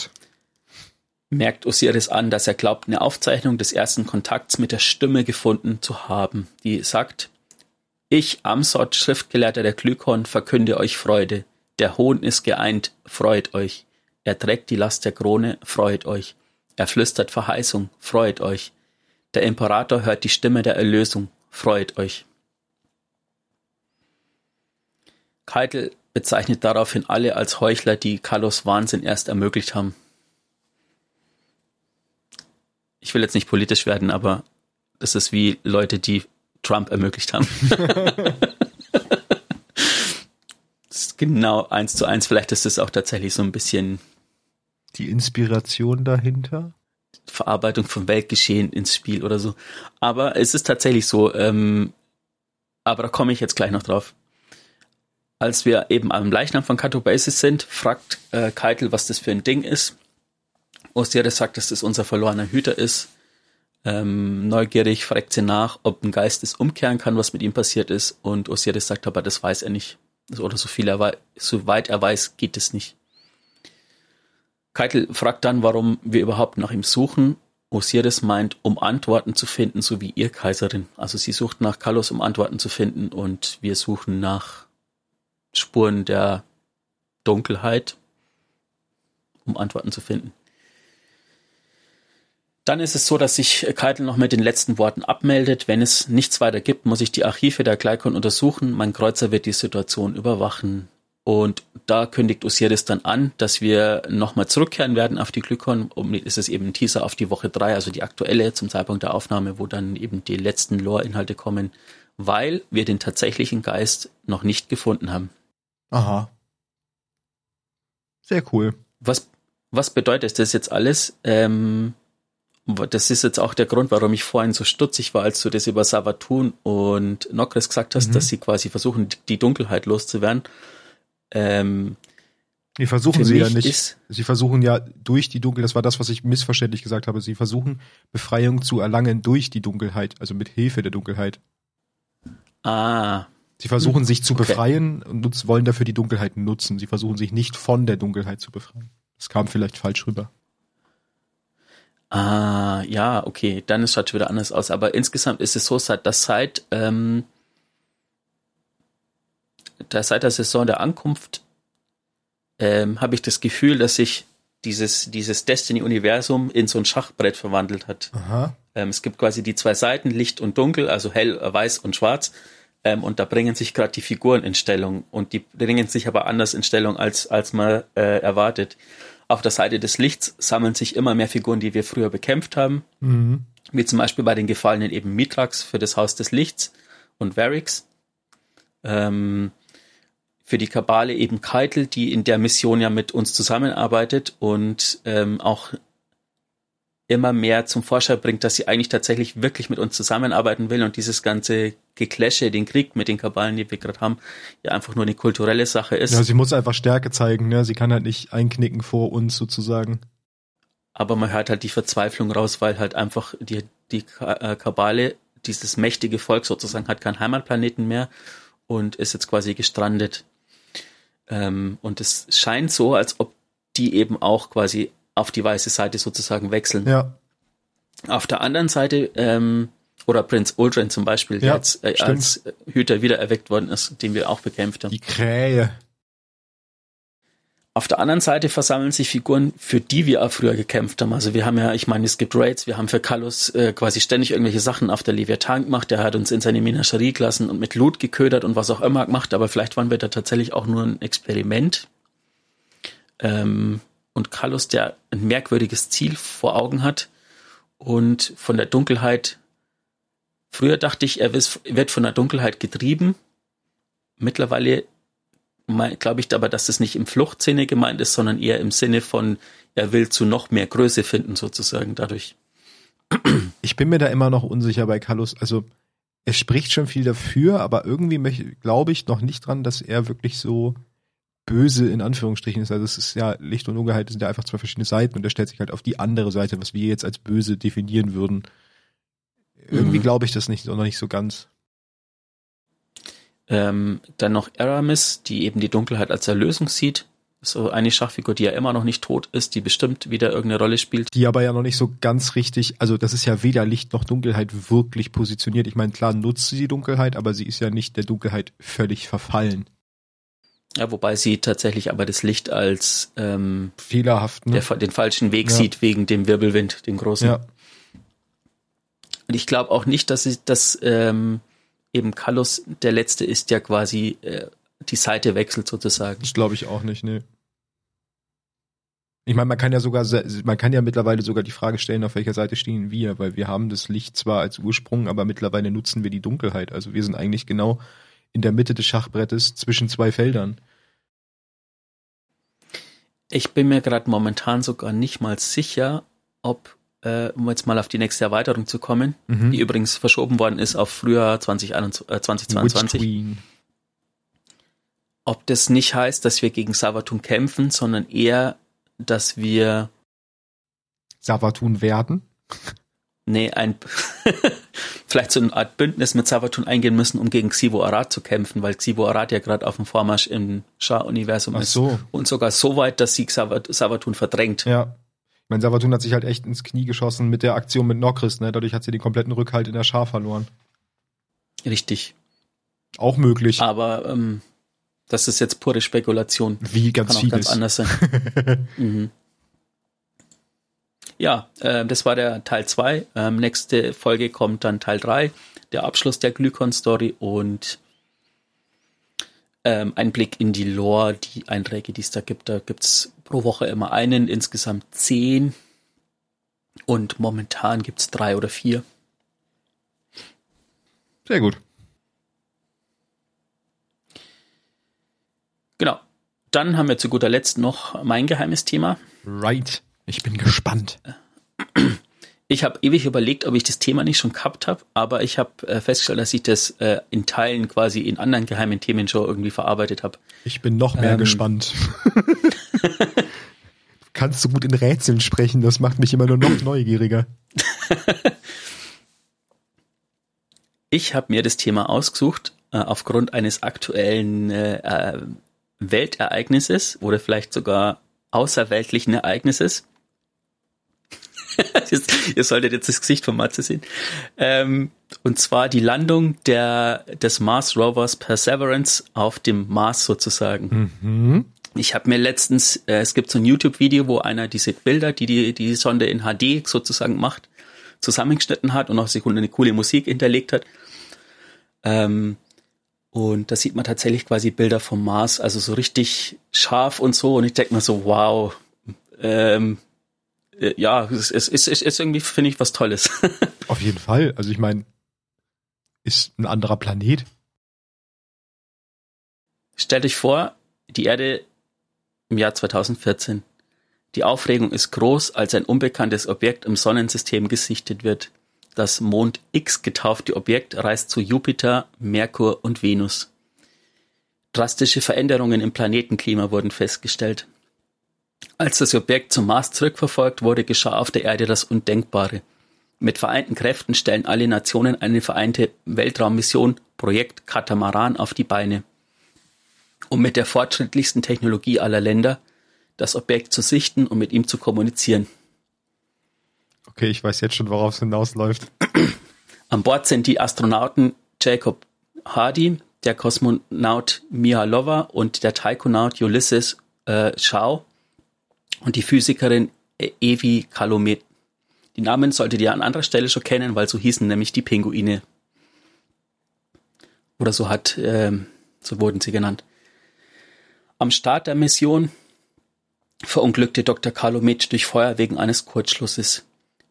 merkt Osiris an, dass er glaubt, eine Aufzeichnung des ersten Kontakts mit der Stimme gefunden zu haben, die sagt, ich, Amsot, Schriftgelehrter der Glykon, verkünde euch Freude. Der Hohn ist geeint, freut euch. Er trägt die Last der Krone, freut euch. Er flüstert Verheißung, freut euch. Der Imperator hört die Stimme der Erlösung, freut euch. Keitel bezeichnet daraufhin alle als Heuchler, die Carlos Wahnsinn erst ermöglicht haben. Ich will jetzt nicht politisch werden, aber das ist wie Leute, die Trump ermöglicht haben. das ist genau eins zu eins. Vielleicht ist es auch tatsächlich so ein bisschen die Inspiration dahinter. Verarbeitung von Weltgeschehen ins Spiel oder so. Aber es ist tatsächlich so, ähm, aber da komme ich jetzt gleich noch drauf. Als wir eben am Leichnam von Katobasis sind, fragt äh, Keitel, was das für ein Ding ist. Osiris sagt, dass das unser verlorener Hüter ist. Ähm, neugierig fragt sie nach, ob ein Geist es umkehren kann, was mit ihm passiert ist. Und Osiris sagt aber, das weiß er nicht. Oder so viel er weiß, soweit er weiß, geht es nicht. Keitel fragt dann, warum wir überhaupt nach ihm suchen. Osiris meint, um Antworten zu finden, so wie ihr Kaiserin. Also sie sucht nach Kalos, um Antworten zu finden, und wir suchen nach Spuren der Dunkelheit, um Antworten zu finden. Dann ist es so, dass sich Keitel noch mit den letzten Worten abmeldet. Wenn es nichts weiter gibt, muss ich die Archive der Gleikon untersuchen. Mein Kreuzer wird die Situation überwachen. Und da kündigt Osiris dann an, dass wir nochmal zurückkehren werden auf die Glykon. Um, ist es eben ein Teaser auf die Woche drei, also die aktuelle zum Zeitpunkt der Aufnahme, wo dann eben die letzten Lore-Inhalte kommen, weil wir den tatsächlichen Geist noch nicht gefunden haben. Aha. Sehr cool. Was, was bedeutet das jetzt alles? Ähm, das ist jetzt auch der Grund, warum ich vorhin so stutzig war, als du das über Savatun und Nokres gesagt hast, mhm. dass sie quasi versuchen, die Dunkelheit loszuwerden. Ähm, Nee, versuchen sie ja nicht. Sie versuchen ja durch die Dunkelheit, das war das, was ich missverständlich gesagt habe, sie versuchen Befreiung zu erlangen durch die Dunkelheit, also mit Hilfe der Dunkelheit. Ah. Sie versuchen sich zu okay. befreien und wollen dafür die Dunkelheit nutzen. Sie versuchen sich nicht von der Dunkelheit zu befreien. Das kam vielleicht falsch rüber. Ah, ja, okay, dann ist es halt wieder anders aus. Aber insgesamt ist es so, dass seit, ähm, seit der Saison der Ankunft ähm, habe ich das Gefühl, dass sich dieses, dieses Destiny-Universum in so ein Schachbrett verwandelt hat. Ähm, es gibt quasi die zwei Seiten, Licht und Dunkel, also hell, äh, weiß und schwarz. Ähm, und da bringen sich gerade die Figuren in Stellung. Und die bringen sich aber anders in Stellung, als, als man äh, erwartet. Auf der Seite des Lichts sammeln sich immer mehr Figuren, die wir früher bekämpft haben. Mhm. Wie zum Beispiel bei den Gefallenen eben Mitrax für das Haus des Lichts und Varix. Ähm, für die Kabale eben Keitel, die in der Mission ja mit uns zusammenarbeitet und ähm, auch immer mehr zum Vorschein bringt, dass sie eigentlich tatsächlich wirklich mit uns zusammenarbeiten will und dieses ganze Gekläsche, den Krieg mit den Kabalen, die wir gerade haben, ja einfach nur eine kulturelle Sache ist. Ja, sie muss einfach Stärke zeigen, ne? Sie kann halt nicht einknicken vor uns sozusagen. Aber man hört halt die Verzweiflung raus, weil halt einfach die, die äh, Kabale, dieses mächtige Volk sozusagen, hat keinen Heimatplaneten mehr und ist jetzt quasi gestrandet. Ähm, und es scheint so, als ob die eben auch quasi auf die weiße Seite sozusagen wechseln. Ja. Auf der anderen Seite, ähm, oder Prinz Uldren zum Beispiel, der ja, jetzt äh, als Hüter wiedererweckt worden ist, den wir auch bekämpft haben. Die Krähe. Auf der anderen Seite versammeln sich Figuren, für die wir auch früher gekämpft haben. Also wir haben ja, ich meine, es gibt Raids, wir haben für Kallus äh, quasi ständig irgendwelche Sachen auf der Leviathan gemacht. Der hat uns in seine Menagerie gelassen und mit Loot geködert und was auch immer gemacht. Aber vielleicht waren wir da tatsächlich auch nur ein Experiment. Ähm, und Carlos, der ein merkwürdiges Ziel vor Augen hat und von der Dunkelheit, früher dachte ich, er wird von der Dunkelheit getrieben. Mittlerweile glaube ich aber, dass das nicht im Fluchtsinne gemeint ist, sondern eher im Sinne von, er will zu noch mehr Größe finden, sozusagen dadurch. Ich bin mir da immer noch unsicher bei Carlos. Also, er spricht schon viel dafür, aber irgendwie glaube ich noch nicht dran, dass er wirklich so böse in Anführungsstrichen ist. Also es ist ja Licht und Dunkelheit sind ja einfach zwei verschiedene Seiten und er stellt sich halt auf die andere Seite, was wir jetzt als böse definieren würden. Irgendwie mhm. glaube ich das nicht, noch nicht so ganz. Ähm, dann noch Aramis, die eben die Dunkelheit als Erlösung sieht. So eine Schachfigur, die ja immer noch nicht tot ist, die bestimmt wieder irgendeine Rolle spielt. Die aber ja noch nicht so ganz richtig, also das ist ja weder Licht noch Dunkelheit wirklich positioniert. Ich meine, klar nutzt sie die Dunkelheit, aber sie ist ja nicht der Dunkelheit völlig verfallen. Ja, wobei sie tatsächlich aber das Licht als ähm, fehlerhaft, ne? der, den falschen Weg ja. sieht wegen dem Wirbelwind, dem großen. Ja. Und ich glaube auch nicht, dass sie, dass ähm, eben Kallus der letzte ist, der quasi äh, die Seite wechselt sozusagen. Das glaube ich auch nicht, ne. Ich meine, man kann ja sogar, man kann ja mittlerweile sogar die Frage stellen, auf welcher Seite stehen wir, weil wir haben das Licht zwar als Ursprung, aber mittlerweile nutzen wir die Dunkelheit. Also wir sind eigentlich genau in der Mitte des Schachbrettes zwischen zwei Feldern. Ich bin mir gerade momentan sogar nicht mal sicher, ob, äh, um jetzt mal auf die nächste Erweiterung zu kommen, mhm. die übrigens verschoben worden ist auf Frühjahr 2021, äh, 2022. Ob das nicht heißt, dass wir gegen Savatun kämpfen, sondern eher, dass wir Savatun werden? Nee, ein vielleicht so eine Art Bündnis mit Savatun eingehen müssen, um gegen Xivo Arad zu kämpfen, weil Xivo Arad ja gerade auf dem Vormarsch im Schar-Universum ist. so. Und sogar so weit, dass sie Savat Savatun verdrängt. Ja. Ich meine, Savatun hat sich halt echt ins Knie geschossen mit der Aktion mit Nokris, ne? Dadurch hat sie den kompletten Rückhalt in der Schar verloren. Richtig. Auch möglich. Aber ähm, das ist jetzt pure Spekulation. Wie ganz Kann auch vieles. ganz anders sein. mhm. Ja, äh, das war der Teil 2. Ähm, nächste Folge kommt dann Teil 3, der Abschluss der Glykon-Story und ähm, ein Blick in die Lore, die Einträge, die es da gibt. Da gibt's pro Woche immer einen, insgesamt zehn. Und momentan gibt's drei oder vier. Sehr gut. Genau. Dann haben wir zu guter Letzt noch mein geheimes Thema. Right. Ich bin gespannt. Ich habe ewig überlegt, ob ich das Thema nicht schon gehabt habe, aber ich habe äh, festgestellt, dass ich das äh, in Teilen quasi in anderen geheimen Themen schon irgendwie verarbeitet habe. Ich bin noch mehr Ähm. gespannt. du kannst so gut in Rätseln sprechen, das macht mich immer nur noch neugieriger. Ich habe mir das Thema ausgesucht äh, aufgrund eines aktuellen äh, äh, Weltereignisses oder vielleicht sogar außerweltlichen Ereignisses. Ihr solltet jetzt das Gesicht von Matze sehen. Ähm, und zwar die Landung der, des Mars Rovers Perseverance auf dem Mars sozusagen. Mhm. Ich habe mir letztens, äh, es gibt so ein YouTube-Video, wo einer diese Bilder, die, die die Sonde in HD sozusagen macht, zusammengeschnitten hat und noch Sekunden eine coole Musik hinterlegt hat. Ähm, und da sieht man tatsächlich quasi Bilder vom Mars, also so richtig scharf und so. Und ich denke mir so, wow, ähm, äh, ja, es ist, es ist, ist irgendwie, finde ich, was Tolles. Auf jeden Fall. Also ich meine, ist ein anderer Planet. Stellt euch vor, die Erde im Jahr 2014. Die Aufregung ist groß, als ein unbekanntes Objekt im Sonnensystem gesichtet wird. Das Mond X getaufte Objekt reist zu Jupiter, Merkur und Venus. Drastische Veränderungen im Planetenklima wurden festgestellt. Als das Objekt zum Mars zurückverfolgt wurde, geschah auf der Erde das Undenkbare. Mit vereinten Kräften stellen alle Nationen eine vereinte Weltraummission Projekt Katamaran auf die Beine um mit der fortschrittlichsten Technologie aller Länder das Objekt zu sichten und mit ihm zu kommunizieren. Okay, ich weiß jetzt schon, worauf es hinausläuft. An Bord sind die Astronauten Jacob Hardy, der Kosmonaut Mia Lova und der Taikonaut Ulysses äh, Schau und die Physikerin äh, Evi Calumet. Die Namen solltet ihr an anderer Stelle schon kennen, weil so hießen nämlich die Pinguine. Oder so hat, ähm, so wurden sie genannt. Am Start der Mission verunglückte Dr. Calumet durch Feuer wegen eines Kurzschlusses.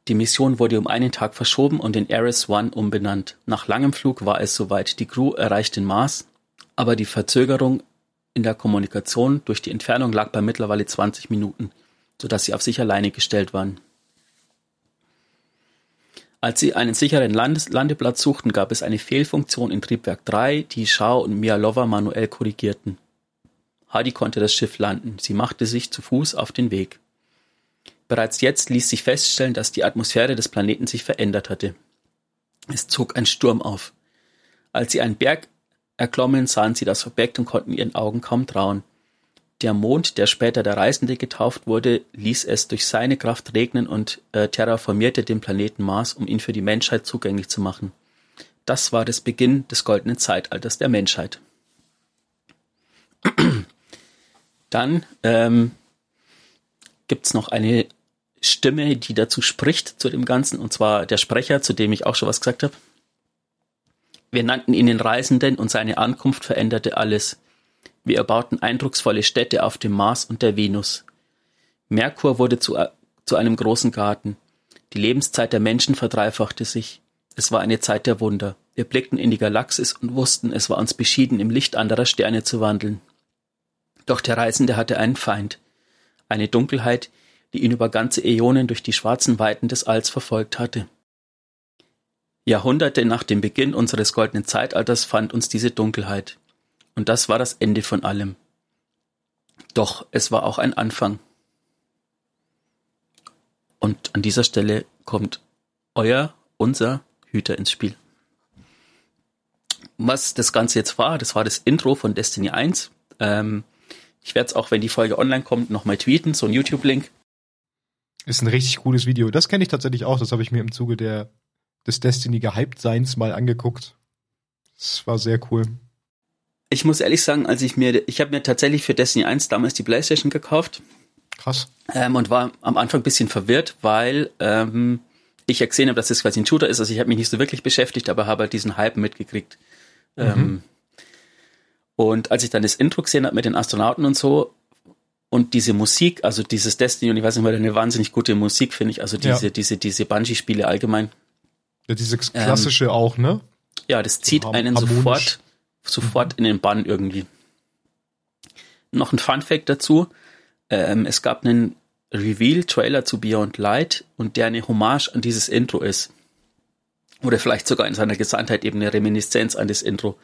Die Mission wurde um einen Tag verschoben und in Ares One umbenannt. Nach langem Flug war es soweit. Die Crew erreicht den Mars, aber die Verzögerung in der Kommunikation durch die Entfernung lag bei mittlerweile 20 Minuten, sodass sie auf sich alleine gestellt waren. Als sie einen sicheren Landes Landeplatz suchten, gab es eine Fehlfunktion in Triebwerk 3, die Schau und Mialova manuell korrigierten. Hardy konnte das Schiff landen. Sie machte sich zu Fuß auf den Weg. Bereits jetzt ließ sich feststellen, dass die Atmosphäre des Planeten sich verändert hatte. Es zog ein Sturm auf. Als sie einen Berg erklommen, sahen sie das Objekt und konnten ihren Augen kaum trauen. Der Mond, der später der Reisende getauft wurde, ließ es durch seine Kraft regnen und äh, terraformierte den Planeten Mars, um ihn für die Menschheit zugänglich zu machen. Das war das Beginn des goldenen Zeitalters der Menschheit. Dann ähm, gibt's noch eine Stimme, die dazu spricht zu dem Ganzen, und zwar der Sprecher, zu dem ich auch schon was gesagt habe. Wir nannten ihn den Reisenden und seine Ankunft veränderte alles. Wir erbauten eindrucksvolle Städte auf dem Mars und der Venus. Merkur wurde zu, zu einem großen Garten. Die Lebenszeit der Menschen verdreifachte sich. Es war eine Zeit der Wunder. Wir blickten in die Galaxis und wussten, es war uns beschieden, im Licht anderer Sterne zu wandeln. Doch der Reisende hatte einen Feind. Eine Dunkelheit, die ihn über ganze Äonen durch die schwarzen Weiten des Alls verfolgt hatte. Jahrhunderte nach dem Beginn unseres goldenen Zeitalters fand uns diese Dunkelheit. Und das war das Ende von allem. Doch es war auch ein Anfang. Und an dieser Stelle kommt euer, unser Hüter ins Spiel. Was das Ganze jetzt war, das war das Intro von Destiny 1. Ähm, ich werde es auch, wenn die Folge online kommt, nochmal tweeten, so ein YouTube-Link. Ist ein richtig cooles Video. Das kenne ich tatsächlich auch. Das habe ich mir im Zuge der, des Destiny gehypt Seins mal angeguckt. Das war sehr cool. Ich muss ehrlich sagen, als ich mir, ich habe mir tatsächlich für Destiny 1 damals die Playstation gekauft. Krass. Ähm, und war am Anfang ein bisschen verwirrt, weil ähm, ich ja gesehen habe, dass das quasi ein Shooter ist. Also ich habe mich nicht so wirklich beschäftigt, aber habe halt diesen Hype mitgekriegt. Mhm. Ähm, und als ich dann das Intro gesehen habe mit den Astronauten und so und diese Musik, also dieses Destiny und ich weiß nicht, weil eine wahnsinnig gute Musik finde ich, also diese, ja. diese, diese Bungee-Spiele allgemein. Ja, diese klassische ähm, auch, ne? Ja, das zieht einen sofort, sofort in den Bann irgendwie. Noch ein Fun Fact dazu. Ähm, es gab einen Reveal-Trailer zu Beyond Light und der eine Hommage an dieses Intro ist. Oder vielleicht sogar in seiner Gesamtheit eben eine Reminiszenz an das Intro.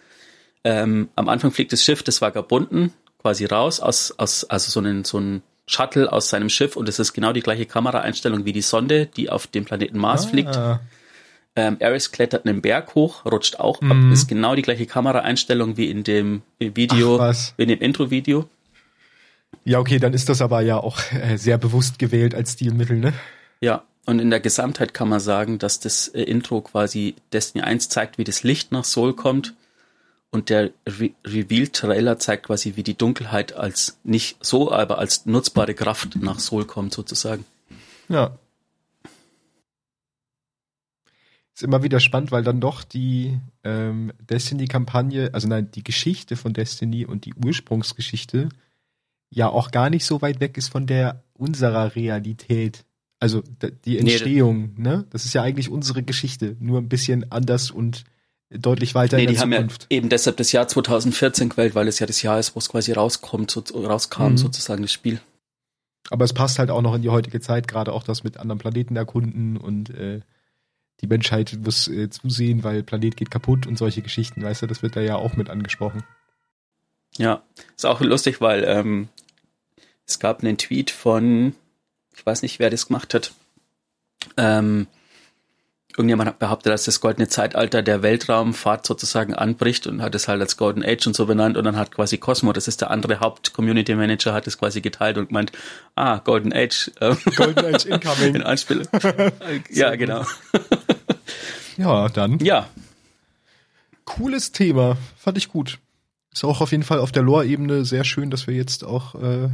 Ähm, am Anfang fliegt das Schiff des Vagabunden quasi raus aus, aus also so ein, so ein Shuttle aus seinem Schiff und es ist genau die gleiche Kameraeinstellung wie die Sonde, die auf dem Planeten Mars ah. fliegt. Ähm, Ares klettert einen Berg hoch, rutscht auch mhm. ab, ist genau die gleiche Kameraeinstellung wie in dem Video, Ach, in dem Intro-Video. Ja, okay, dann ist das aber ja auch äh, sehr bewusst gewählt als Stilmittel, ne? Ja, und in der Gesamtheit kann man sagen, dass das äh, Intro quasi Destiny 1 zeigt, wie das Licht nach Soul kommt. Und der Re Reveal-Trailer zeigt quasi, wie die Dunkelheit als nicht so, aber als nutzbare Kraft nach Soul kommt, sozusagen. Ja. Ist immer wieder spannend, weil dann doch die ähm, Destiny-Kampagne, also nein, die Geschichte von Destiny und die Ursprungsgeschichte ja auch gar nicht so weit weg ist von der unserer Realität. Also die Entstehung, nee, ne? Das ist ja eigentlich unsere Geschichte, nur ein bisschen anders und deutlich weiter nee, in der die Zukunft. Haben ja eben deshalb das Jahr 2014 gewählt, weil es ja das Jahr ist, wo es quasi rauskommt, so, rauskam mhm. sozusagen das Spiel. Aber es passt halt auch noch in die heutige Zeit, gerade auch das mit anderen Planeten erkunden und äh, die Menschheit muss äh, zusehen, weil Planet geht kaputt und solche Geschichten, weißt du, das wird da ja auch mit angesprochen. Ja, ist auch lustig, weil ähm, es gab einen Tweet von, ich weiß nicht, wer das gemacht hat. Ähm, irgendjemand hat behauptet, dass das goldene Zeitalter der Weltraumfahrt sozusagen anbricht und hat es halt als Golden Age und so benannt und dann hat quasi Cosmo, das ist der andere Haupt-Community Manager, hat es quasi geteilt und meint, ah, Golden Age. Ähm, Golden Age incoming. In Anspielung. ja, genau. ja, dann. Ja. Cooles Thema. Fand ich gut. Ist auch auf jeden Fall auf der Lore-Ebene sehr schön, dass wir jetzt auch äh,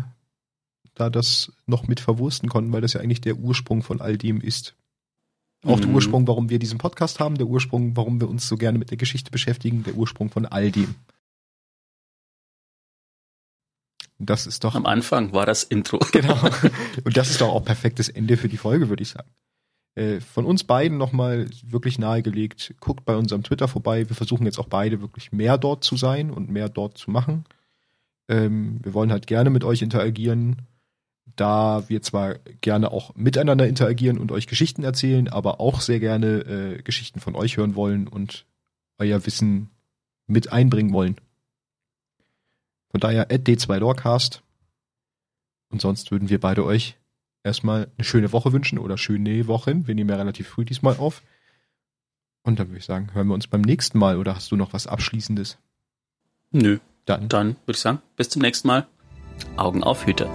da das noch mit verwursten konnten, weil das ja eigentlich der Ursprung von all dem ist. Auch mhm. der Ursprung, warum wir diesen Podcast haben, der Ursprung, warum wir uns so gerne mit der Geschichte beschäftigen, der Ursprung von all dem. Das ist doch. Am Anfang war das Intro. Genau. Und das ist doch auch perfektes Ende für die Folge, würde ich sagen. Äh, von uns beiden nochmal wirklich nahegelegt, guckt bei unserem Twitter vorbei. Wir versuchen jetzt auch beide wirklich mehr dort zu sein und mehr dort zu machen. Ähm, wir wollen halt gerne mit euch interagieren da wir zwar gerne auch miteinander interagieren und euch Geschichten erzählen, aber auch sehr gerne äh, Geschichten von euch hören wollen und euer Wissen mit einbringen wollen. Von daher at D2Lorecast. Und sonst würden wir beide euch erstmal eine schöne Woche wünschen oder schöne Wochen. Wir nehmen ja relativ früh diesmal auf. Und dann würde ich sagen, hören wir uns beim nächsten Mal oder hast du noch was Abschließendes? Nö. Dann. Dann würde ich sagen, bis zum nächsten Mal. Augen auf, Hüte.